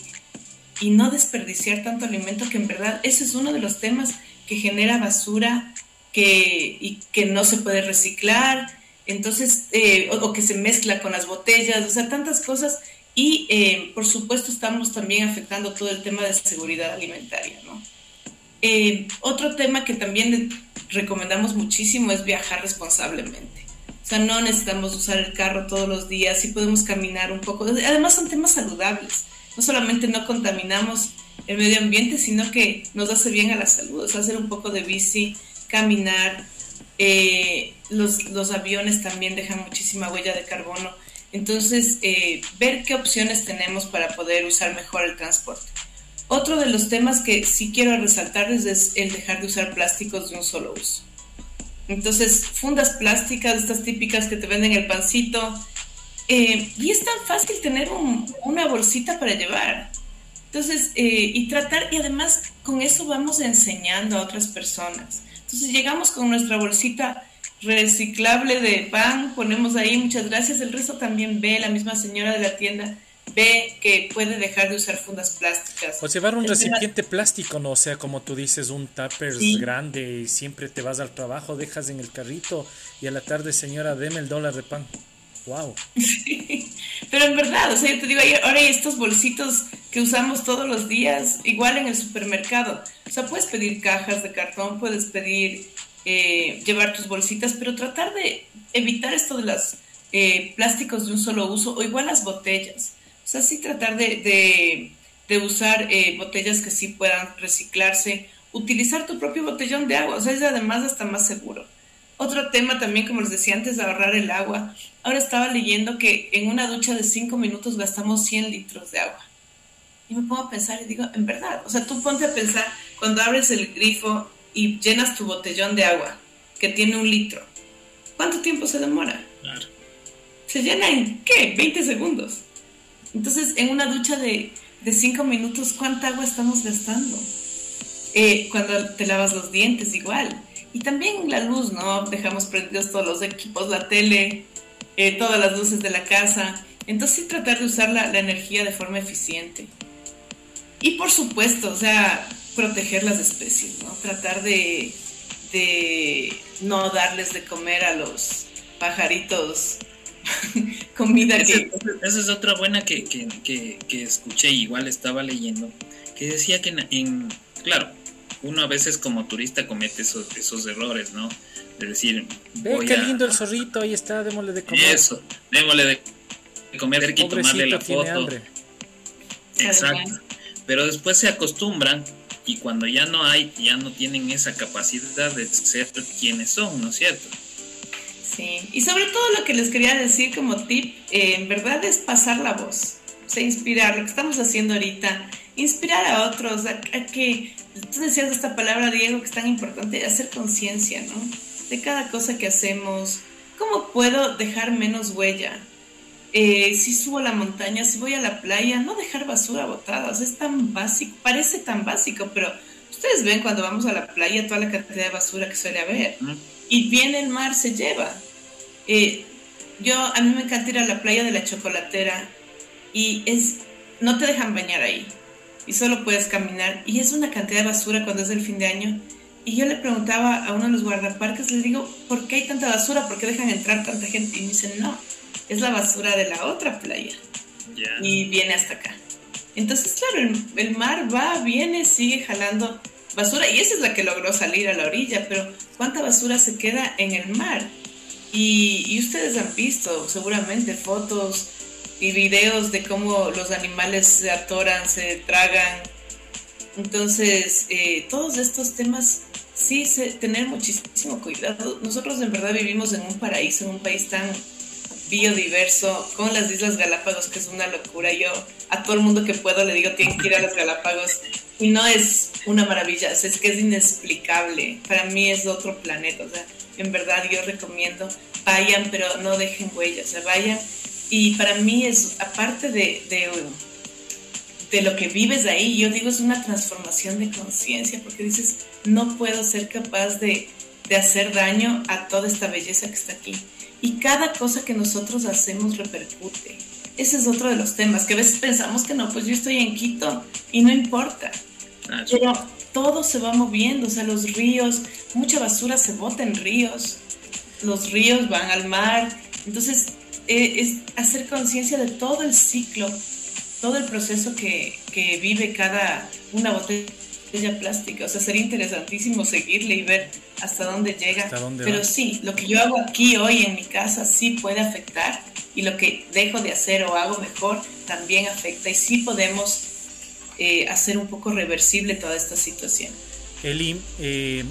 y no desperdiciar tanto alimento, que en verdad ese es uno de los temas que genera basura que, y que no se puede reciclar, entonces, eh, o, o, que se mezcla con las botellas, o sea, tantas cosas. Y por supuesto estamos también afectando todo el tema de seguridad alimentaria, ¿no? Eh, otro tema que también recomendamos muchísimo es viajar responsablemente. O sea, no necesitamos usar el carro todos los días, sí podemos caminar un poco. Además son temas saludables. No solamente no contaminamos el medio ambiente, sino que nos hace bien a la salud. O sea, hacer un poco de bici, caminar. Eh, los, los, aviones también dejan muchísima huella de carbono. Entonces, eh, ver qué opciones tenemos para poder usar mejor el transporte. Otro de los temas que sí quiero resaltar es el dejar de usar plásticos de un solo uso. Entonces, fundas plásticas, estas típicas que te venden el pancito. Eh, y es tan fácil tener una bolsita para llevar. Entonces, eh, y tratar, y además con eso vamos enseñando a otras personas. Entonces llegamos con nuestra bolsita reciclable de pan, ponemos ahí, muchas gracias, el resto también ve, la misma señora de la tienda ve que puede dejar de usar fundas plásticas. O llevar un recipiente plástico, ¿no? O sea, como tú dices, un tupper grande y siempre te vas al trabajo, dejas en el carrito y a la tarde, señora, deme el dólar de pan. Wow. Pero en verdad, o sea, yo te digo, ahora hay estos bolsitos que usamos todos los días, igual en el supermercado. O sea, puedes pedir cajas de cartón, puedes pedir eh, llevar tus bolsitas, pero tratar de evitar esto de los eh, plásticos de un solo uso o igual las botellas. O sea, sí tratar de, de, usar eh, botellas que sí puedan reciclarse, utilizar tu propio botellón de agua, o sea, es además hasta más seguro. Otro tema también, como les decía antes, de ahorrar el agua. Ahora estaba leyendo que en una ducha de 5 minutos gastamos 100 litros de agua. Y me pongo a pensar y digo, en verdad, o sea, tú ponte a pensar cuando abres el grifo y llenas tu botellón de agua, que tiene un litro, ¿cuánto tiempo se demora? Claro. Se llena en, ¿qué? 20 segundos. Entonces, en una ducha de, de 5 minutos, ¿cuánta agua estamos gastando? Eh, cuando te lavas los dientes, igual. Y también la luz, ¿no? Dejamos prendidos todos los equipos, la tele, eh, todas las luces de la casa. Entonces, sí tratar de usar la, la energía de forma eficiente. Y por supuesto, o sea, proteger las especies, ¿no? Tratar de, no darles de comer a los pajaritos comida que... Esa es otra buena que, que, escuché, igual estaba leyendo, que decía que en, claro, uno a veces como turista comete esos, esos errores, ¿no? De decir, ve qué lindo el zorrito, ahí está, démosle de comer. Eso, démosle de comer y tomarle la foto. Exacto. Pero después se acostumbran y cuando ya no hay, ya no tienen esa capacidad de ser quienes son, ¿no es cierto? Sí, y sobre todo lo que les quería decir como tip, eh, en verdad es pasar la voz, o sea, inspirar, lo que estamos haciendo ahorita, inspirar a otros, a, que, tú decías esta palabra, Diego, que es tan importante, hacer conciencia, ¿no? De cada cosa que hacemos, ¿cómo puedo dejar menos huella? Eh, si subo a la montaña, si voy a la playa, no dejar basura botada. O sea, es tan básico, parece tan básico, pero ustedes ven cuando vamos a la playa toda la cantidad de basura que suele haber. Y viene el mar, se lleva. Eh, yo, a mí me encanta ir a la playa de la chocolatera y es, no te dejan bañar ahí. Y solo puedes caminar. Y es una cantidad de basura cuando es el fin de año. Y yo le preguntaba a uno de los guardaparques, le digo, ¿por qué hay tanta basura? ¿Por qué dejan entrar tanta gente? Y me dicen, no, es la basura de la otra playa. Y viene hasta acá. Entonces, claro, el, mar va, viene, sigue jalando basura y esa es la que logró salir a la orilla, pero ¿cuánta basura se queda en el mar? Y, ustedes han visto seguramente fotos y videos de cómo los animales se atoran, se tragan. Entonces, eh, todos estos temas, sí, tener muchísimo cuidado. Nosotros en verdad vivimos en un paraíso, en un país tan biodiverso con las Islas Galápagos, que es una locura. Yo a todo el mundo que puedo le digo, tienen que ir a las Galápagos. Y no es una maravilla, es que es inexplicable. Para mí es otro planeta. O sea, en verdad yo recomiendo, vayan, pero no dejen huellas, o sea, vayan. Y para mí es, aparte de, de, de lo que vives ahí, yo digo, es una transformación de conciencia, porque dices, no puedo ser capaz de, de hacer daño a toda esta belleza que está aquí y cada cosa que nosotros hacemos repercute. Ese es otro de los temas, que a veces pensamos que no, pues yo estoy en Quito y no importa. Pero todo se va moviendo, o sea, los ríos, mucha basura se bota en ríos, los ríos van al mar, entonces eh, es hacer conciencia de todo el ciclo, todo el proceso que, que vive cada una botella botella plástica. O sea, sería interesantísimo seguirle y ver hasta dónde llega. Pero sí, lo que yo hago aquí hoy en mi casa sí puede afectar y lo que dejo de hacer o hago mejor también afecta y sí podemos eh, hacer un poco reversible toda esta situación. Eli, eh,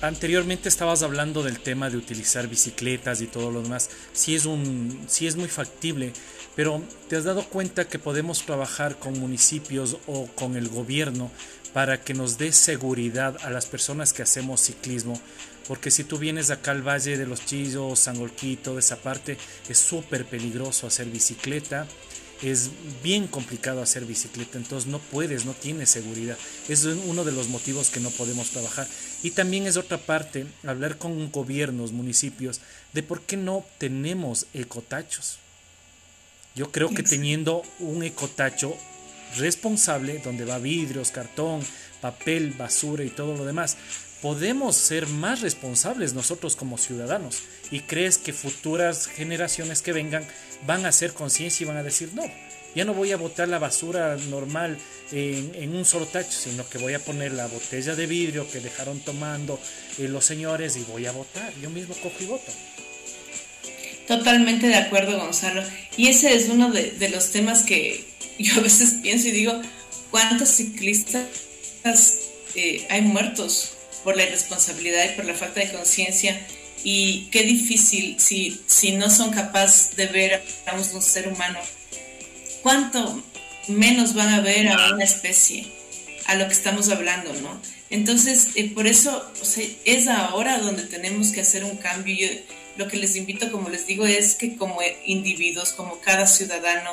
anteriormente estabas hablando del tema de utilizar bicicletas y todo lo demás. Sí es, un, sí es muy factible, pero ¿te has dado cuenta que podemos trabajar con municipios o con el gobierno para que nos dé seguridad a las personas que hacemos ciclismo? Porque si tú vienes acá al Valle de los Chillos, Sangolquito, de esa parte, es súper peligroso hacer bicicleta es bien complicado hacer bicicleta, entonces no puedes, no tienes seguridad. Es uno de los motivos que no podemos trabajar. Y también es otra parte, hablar con gobiernos, municipios, de por qué no tenemos ecotachos. Yo creo que teniendo un ecotacho responsable, donde va vidrios, cartón, papel, basura y todo lo demás, podemos ser más responsables nosotros como ciudadanos. ¿Y crees que futuras generaciones que vengan van a hacer conciencia y van a decir, no, ya no voy a botar la basura normal en, un solo tacho, sino que voy a poner la botella de vidrio que dejaron tomando eh, los señores y voy a botar. Yo mismo cojo y voto. Totalmente de acuerdo, Gonzalo. Y ese es uno de, los temas que yo a veces pienso y digo, ¿cuántos ciclistas eh, hay muertos por la irresponsabilidad y por la falta de conciencia? Y qué difícil si, si no son capaces de ver a un ser humano. ¿Cuánto menos van a ver a una especie? A lo que estamos hablando, ¿no? Entonces, eh, por eso es ahora donde tenemos que hacer un cambio. Yo, lo que les invito, como les digo, es que como individuos, como cada ciudadano,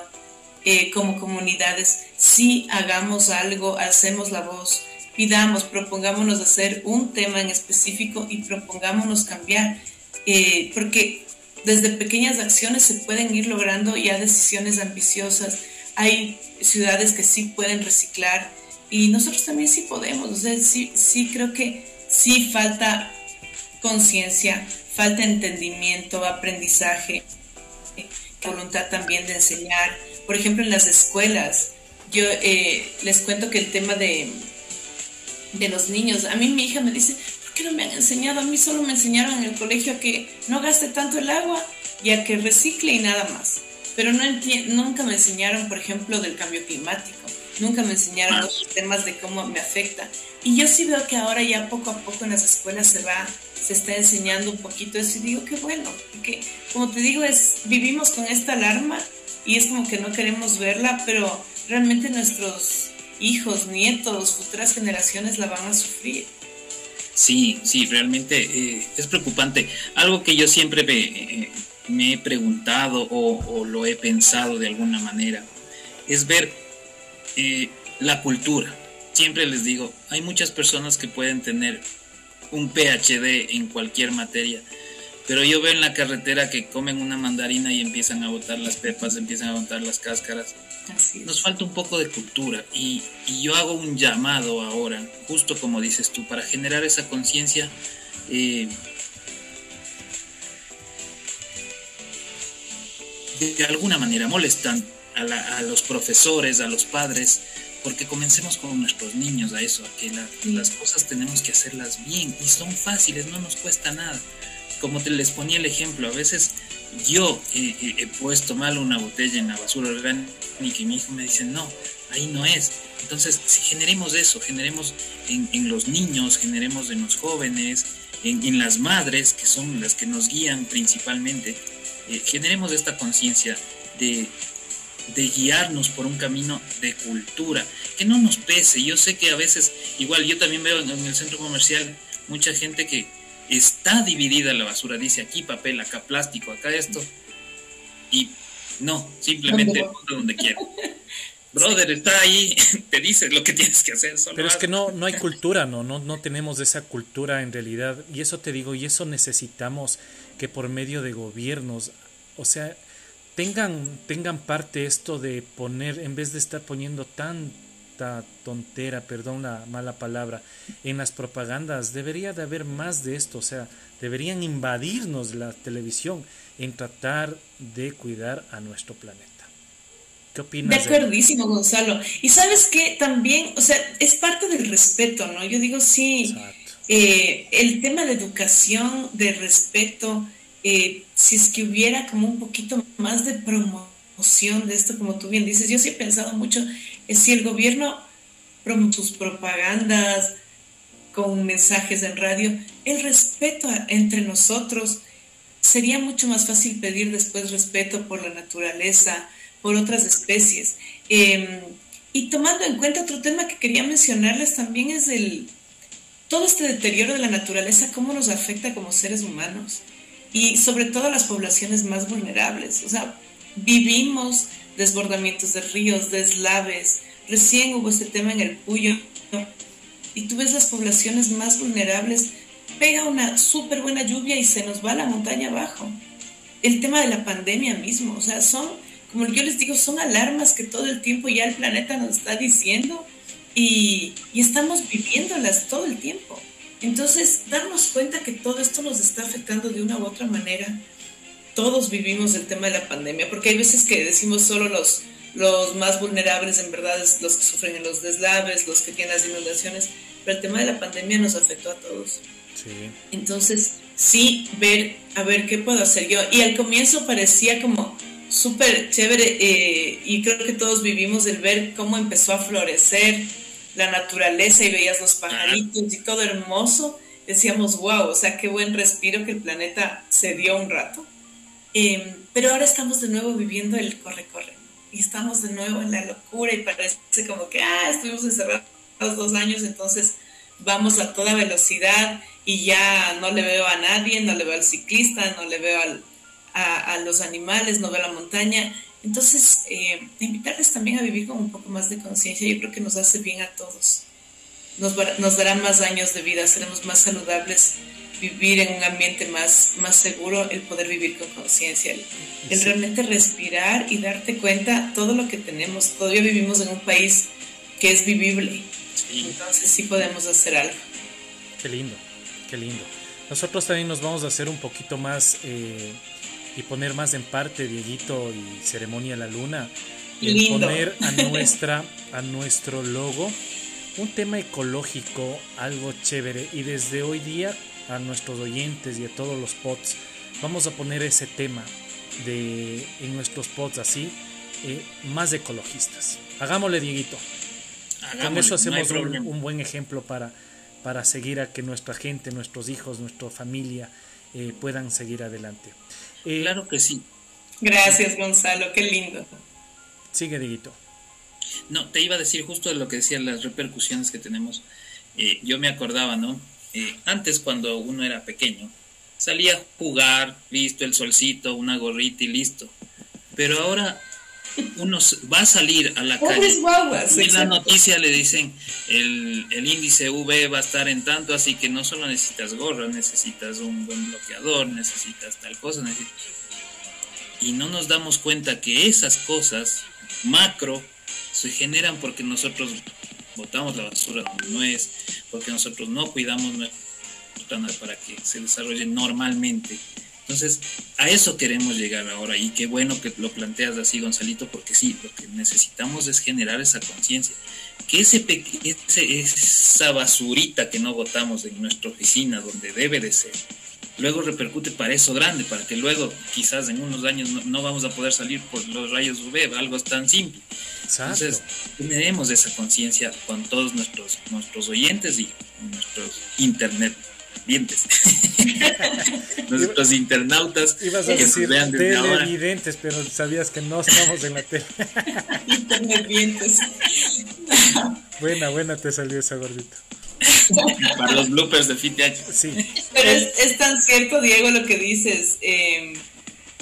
eh, como comunidades, sí hagamos algo, hacemos la voz, pidamos, propongámonos hacer un tema en específico y propongámonos cambiar, eh, porque desde pequeñas acciones se pueden ir logrando ya decisiones ambiciosas. Hay ciudades que sí pueden reciclar y nosotros también sí podemos. O sea, sí, sí creo que sí falta conciencia, falta entendimiento, aprendizaje, voluntad también de enseñar. Por ejemplo, en las escuelas, yo eh, les cuento que el tema de de los niños. A mí mi hija me dice, ¿por qué no me han enseñado? A mí solo me enseñaron en el colegio a que no gaste tanto el agua y a que recicle y nada más. Pero no nunca me enseñaron, por ejemplo, del cambio climático. Nunca me enseñaron los temas de cómo me afecta. Y yo sí veo que ahora ya poco a poco en las escuelas se va, se está enseñando un poquito eso y digo, qué bueno, porque como te digo, es, vivimos con esta alarma y es como que no queremos verla, pero realmente nuestros hijos, nietos, futuras generaciones la van a sufrir. Sí, sí, realmente eh, es preocupante. Algo que yo siempre me, eh, he preguntado o, lo he pensado de alguna manera es ver eh, la cultura. Siempre les digo, hay muchas personas que pueden tener un PhD en cualquier materia, pero yo veo en la carretera que comen una mandarina y empiezan a botar las pepas, empiezan a botar las cáscaras nos falta un poco de cultura y, yo hago un llamado ahora, justo como dices tú, para generar esa conciencia. Eh, de, alguna manera molestan a, los profesores, a los padres, porque comencemos con nuestros niños a eso, a que las cosas tenemos que hacerlas bien y son fáciles, no nos cuesta nada. Como te les ponía el ejemplo, a veces yo he puesto mal una botella en la basura orgánica y mi hijo me dice, no, ahí no es. Entonces, si generemos eso, generemos en, los niños, generemos en los jóvenes, en, las madres, que son las que nos guían principalmente, eh, generemos esta conciencia de guiarnos por un camino de cultura, que no nos pese. Yo sé que a veces, igual yo también veo en el centro comercial mucha gente que está dividida la basura, dice aquí papel, acá plástico, acá esto, y no, simplemente donde quiera. Brother, está ahí, te dice lo que tienes que hacer. Pero es que no, no hay cultura, ¿no? ¿no? No tenemos esa cultura en realidad. Y eso te digo, y eso necesitamos que por medio de gobiernos, o sea, tengan, tengan parte esto de poner, en vez de estar poniendo tontera, perdón la mala palabra, en las propagandas, debería de haber más de esto, o sea, deberían invadirnos la televisión en tratar de cuidar a nuestro planeta. ¿Qué opinas? De acuerdísimo, Gonzalo. Y sabes que también, o sea, es parte del respeto, ¿no? Yo digo, sí, eh, el tema de educación, de respeto, eh, si es que hubiera como un poquito más de promoción de esto, como tú bien dices, yo sí he pensado mucho, si el gobierno promueve sus propagandas con mensajes en radio, el respeto entre nosotros, sería mucho más fácil pedir después respeto por la naturaleza, por otras especies. Em, y tomando en cuenta otro tema que quería mencionarles también es el todo este deterioro de la naturaleza, cómo nos afecta como seres humanos y sobre todo a las poblaciones más vulnerables. O sea, vivimos desbordamientos de ríos, deslaves. Recién hubo este tema en el Puyo y tú ves las poblaciones más vulnerables, pega una súper buena lluvia y se nos va la montaña abajo. El tema de la pandemia mismo, o sea, son como yo les digo, son alarmas que todo el tiempo ya el planeta nos está diciendo y, estamos viviéndolas todo el tiempo. Entonces, darnos cuenta que todo esto nos está afectando de una u otra manera. Todos vivimos el tema de la pandemia, porque hay veces que decimos solo los, los más vulnerables, en verdad, es los que sufren en los deslaves, los que tienen las inundaciones, pero el tema de la pandemia nos afectó a todos. Entonces, sí, ver, a ver qué puedo hacer yo. Y al comienzo parecía como, súper chévere eh, y creo que todos vivimos el ver cómo empezó a florecer la naturaleza y veías los pajaritos y todo hermoso. Decíamos, wow, o sea, qué buen respiro que el planeta se dio un rato. Em, pero ahora estamos de nuevo viviendo el corre-corre y estamos de nuevo en la locura y parece como que, ah, estuvimos encerrados dos años, entonces vamos a toda velocidad y ya no le veo a nadie, no le veo al ciclista, no le veo al, a, los animales, no ve la montaña. Entonces, eh, invitarles también a vivir con un poco más de conciencia, yo creo que nos hace bien a todos. Nos, nos dará más años de vida, seremos más saludables, vivir en un ambiente más, más seguro, el poder vivir con conciencia, el, realmente respirar y darte cuenta todo lo que tenemos. Todavía vivimos en un país que es vivible, entonces sí podemos hacer algo. Qué lindo, qué lindo. Nosotros también nos vamos a hacer un poquito más... Eh, y poner más en parte Dieguito y Ceremonia la Luna, y poner a nuestra a nuestro logo un tema ecológico, algo chévere y desde hoy día a nuestros oyentes y a todos los pods vamos a poner ese tema de en nuestros pods así eh, más ecologistas. Hagámosle Dieguito. Con eso hacemos un, buen ejemplo para, para seguir a que nuestra gente, nuestros hijos, nuestra familia eh, puedan seguir adelante. Eh, claro que sí. Gracias, Gonzalo, qué lindo. Sigue, Diguito. No, te iba a decir justo de lo que decían las repercusiones que tenemos. Eh, yo me acordaba, ¿no? Eh, antes, cuando uno era pequeño, salía a jugar, listo, el solcito, una gorrita y listo. Pero ahora uno va a salir a la calle y en la noticia le dicen el, el, índice V va a estar en tanto, así que no solo necesitas gorra, necesitas un buen bloqueador, necesitas tal cosa. Y no nos damos cuenta que esas cosas macro se generan porque nosotros botamos la basura donde no es, porque nosotros no cuidamos nuestro para que se desarrolle normalmente entonces, a eso queremos llegar ahora y qué bueno que lo planteas así, Gonzalito, porque sí, lo que necesitamos es generar esa conciencia. Que ese, ese, esa basurita que no botamos en nuestra oficina, donde debe de ser, luego repercute para eso grande, para que luego quizás en unos años no, vamos a poder salir por los rayos UV, algo tan simple. Entonces, generemos esa conciencia con todos nuestros, nuestros oyentes y nuestros internet dientes. Nuestros internautas Ibas a que decir vean televidentes, pero sabías que no estamos en la tele. Internet buena, buena te salió esa gordita. Para los bloopers de FITH. Sí. Pero es, tan cierto, Diego, lo que dices. Em,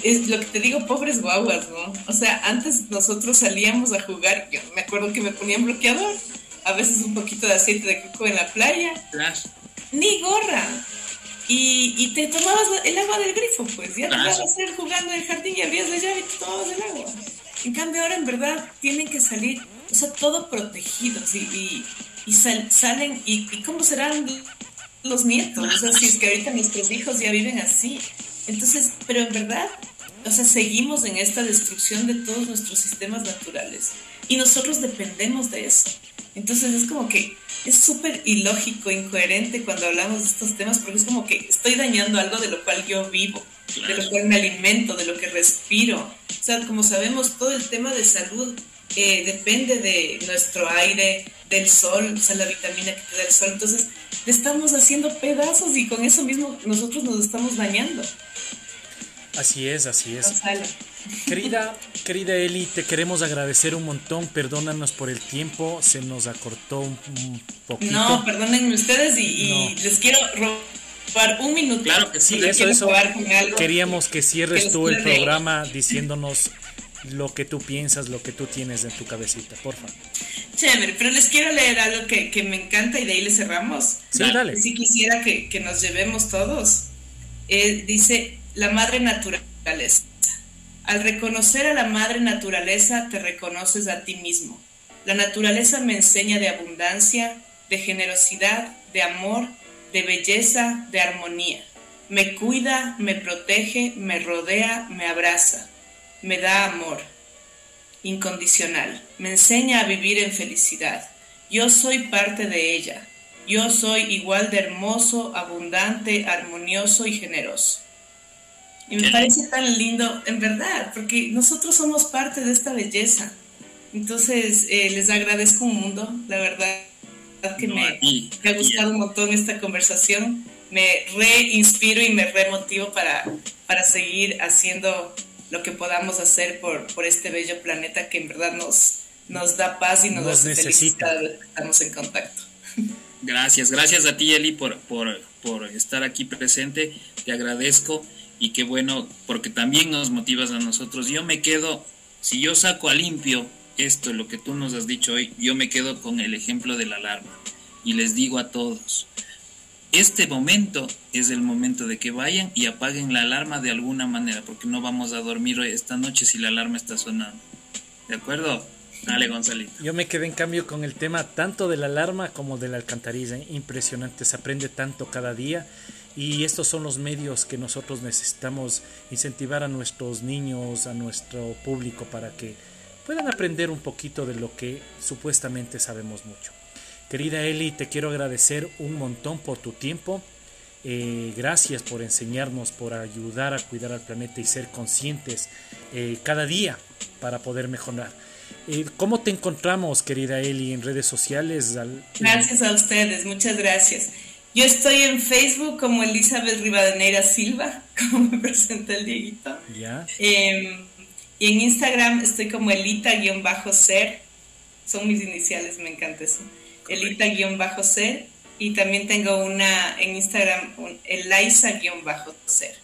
es lo que te digo, pobres guaguas, ¿no? O sea, antes nosotros salíamos a jugar, yo me acuerdo que me ponían bloqueador, a veces un poquito de aceite de coco en la playa ni gorra. Y, y, te tomabas el agua del grifo, pues ya te ibas a hacer jugando en el jardín y abrías la llave y te tomabas el agua. En cambio ahora en verdad tienen que salir, o sea, todo protegidos y, y, salen, y, y, cómo serán los nietos, o sea, si es que ahorita nuestros hijos ya viven así. Entonces, pero en verdad o sea, seguimos en esta destrucción de todos nuestros sistemas naturales y nosotros dependemos de eso. Entonces es como que es súper ilógico, incoherente cuando hablamos de estos temas porque es como que estoy dañando algo de lo cual yo vivo, de lo cual me alimento, de lo que respiro. O sea, como sabemos, todo el tema de salud eh, depende de nuestro aire, del sol, o sea, la vitamina que te da el sol. Entonces, le estamos haciendo pedazos y con eso mismo nosotros nos estamos dañando. Así es, así es. Querida, querida Eli, te queremos agradecer un montón. Perdónanos por el tiempo, se nos acortó un, poquito. No, perdónenme ustedes y, les quiero robar un minuto. Claro que sí, eso, eso. Queríamos que cierres tú el programa diciéndonos lo que tú piensas, lo que tú tienes en tu cabecita, por favor. Chévere, pero les quiero leer algo que, me encanta y de ahí le cerramos. Sí, dale. Si quisiera que, nos llevemos todos. Eh, dice, la madre naturaleza. Al reconocer a la madre naturaleza, te reconoces a ti mismo. La naturaleza me enseña de abundancia, de generosidad, de amor, de belleza, de armonía. Me cuida, me protege, me rodea, me abraza me da amor incondicional, me enseña a vivir en felicidad. Yo soy parte de ella. Yo soy igual de hermoso, abundante, armonioso y generoso. Y me parece tan lindo, en verdad, porque nosotros somos parte de esta belleza. Entonces, eh, les agradezco un mundo, la verdad que me, ha gustado un montón esta conversación. Me reinspiro y me remotivo para, para seguir haciendo lo que podamos hacer por, por este bello planeta que en verdad nos, nos da paz y nos, necesita. estamos en contacto. Gracias, gracias a ti Eli por, por, por estar aquí presente, te agradezco y qué bueno porque también nos motivas a nosotros. Yo me quedo, si yo saco a limpio esto, lo que tú nos has dicho hoy, yo me quedo con el ejemplo de la alarma y les digo a todos, este momento es el momento de que vayan y apaguen la alarma de alguna manera, porque no vamos a dormir esta noche si la alarma está sonando. ¿De acuerdo? Dale, Gonzalito. Yo me quedé en cambio con el tema tanto de la alarma como de la alcantarilla. Impresionante, se aprende tanto cada día y estos son los medios que nosotros necesitamos incentivar a nuestros niños, a nuestro público para que puedan aprender un poquito de lo que supuestamente sabemos mucho. Querida Eli, te quiero agradecer un montón por tu tiempo. Eh, gracias por enseñarnos, por ayudar a cuidar al planeta y ser conscientes eh, cada día para poder mejorar. Eh, ¿Cómo te encontramos, querida Eli, en redes sociales? Gracias a ustedes, muchas gracias. Yo estoy en Facebook como Elizabeth Rivadeneira Silva, como me presenta el Dieguito. Ya. Em, y en Instagram estoy como Elita-ser. Son mis iniciales, me encanta eso. Elita-C y también tengo una en Instagram, Eliza-ser.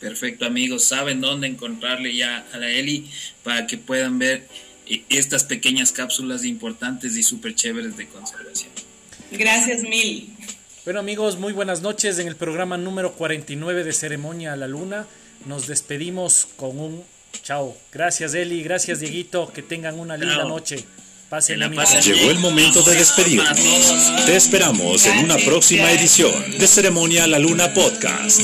Perfecto, amigos. Saben dónde encontrarle ya a la Eli para que puedan ver eh, estas pequeñas cápsulas importantes y súper chéveres de conservación. Gracias mil. Bueno, amigos, muy buenas noches. En el programa número 49 de Ceremonia a la Luna, nos despedimos con un chao. Gracias, Eli. Gracias, Dieguito. Que tengan una linda noche. Llegó el momento de despedirnos. Te esperamos en una próxima edición de Ceremonia La Luna Podcast.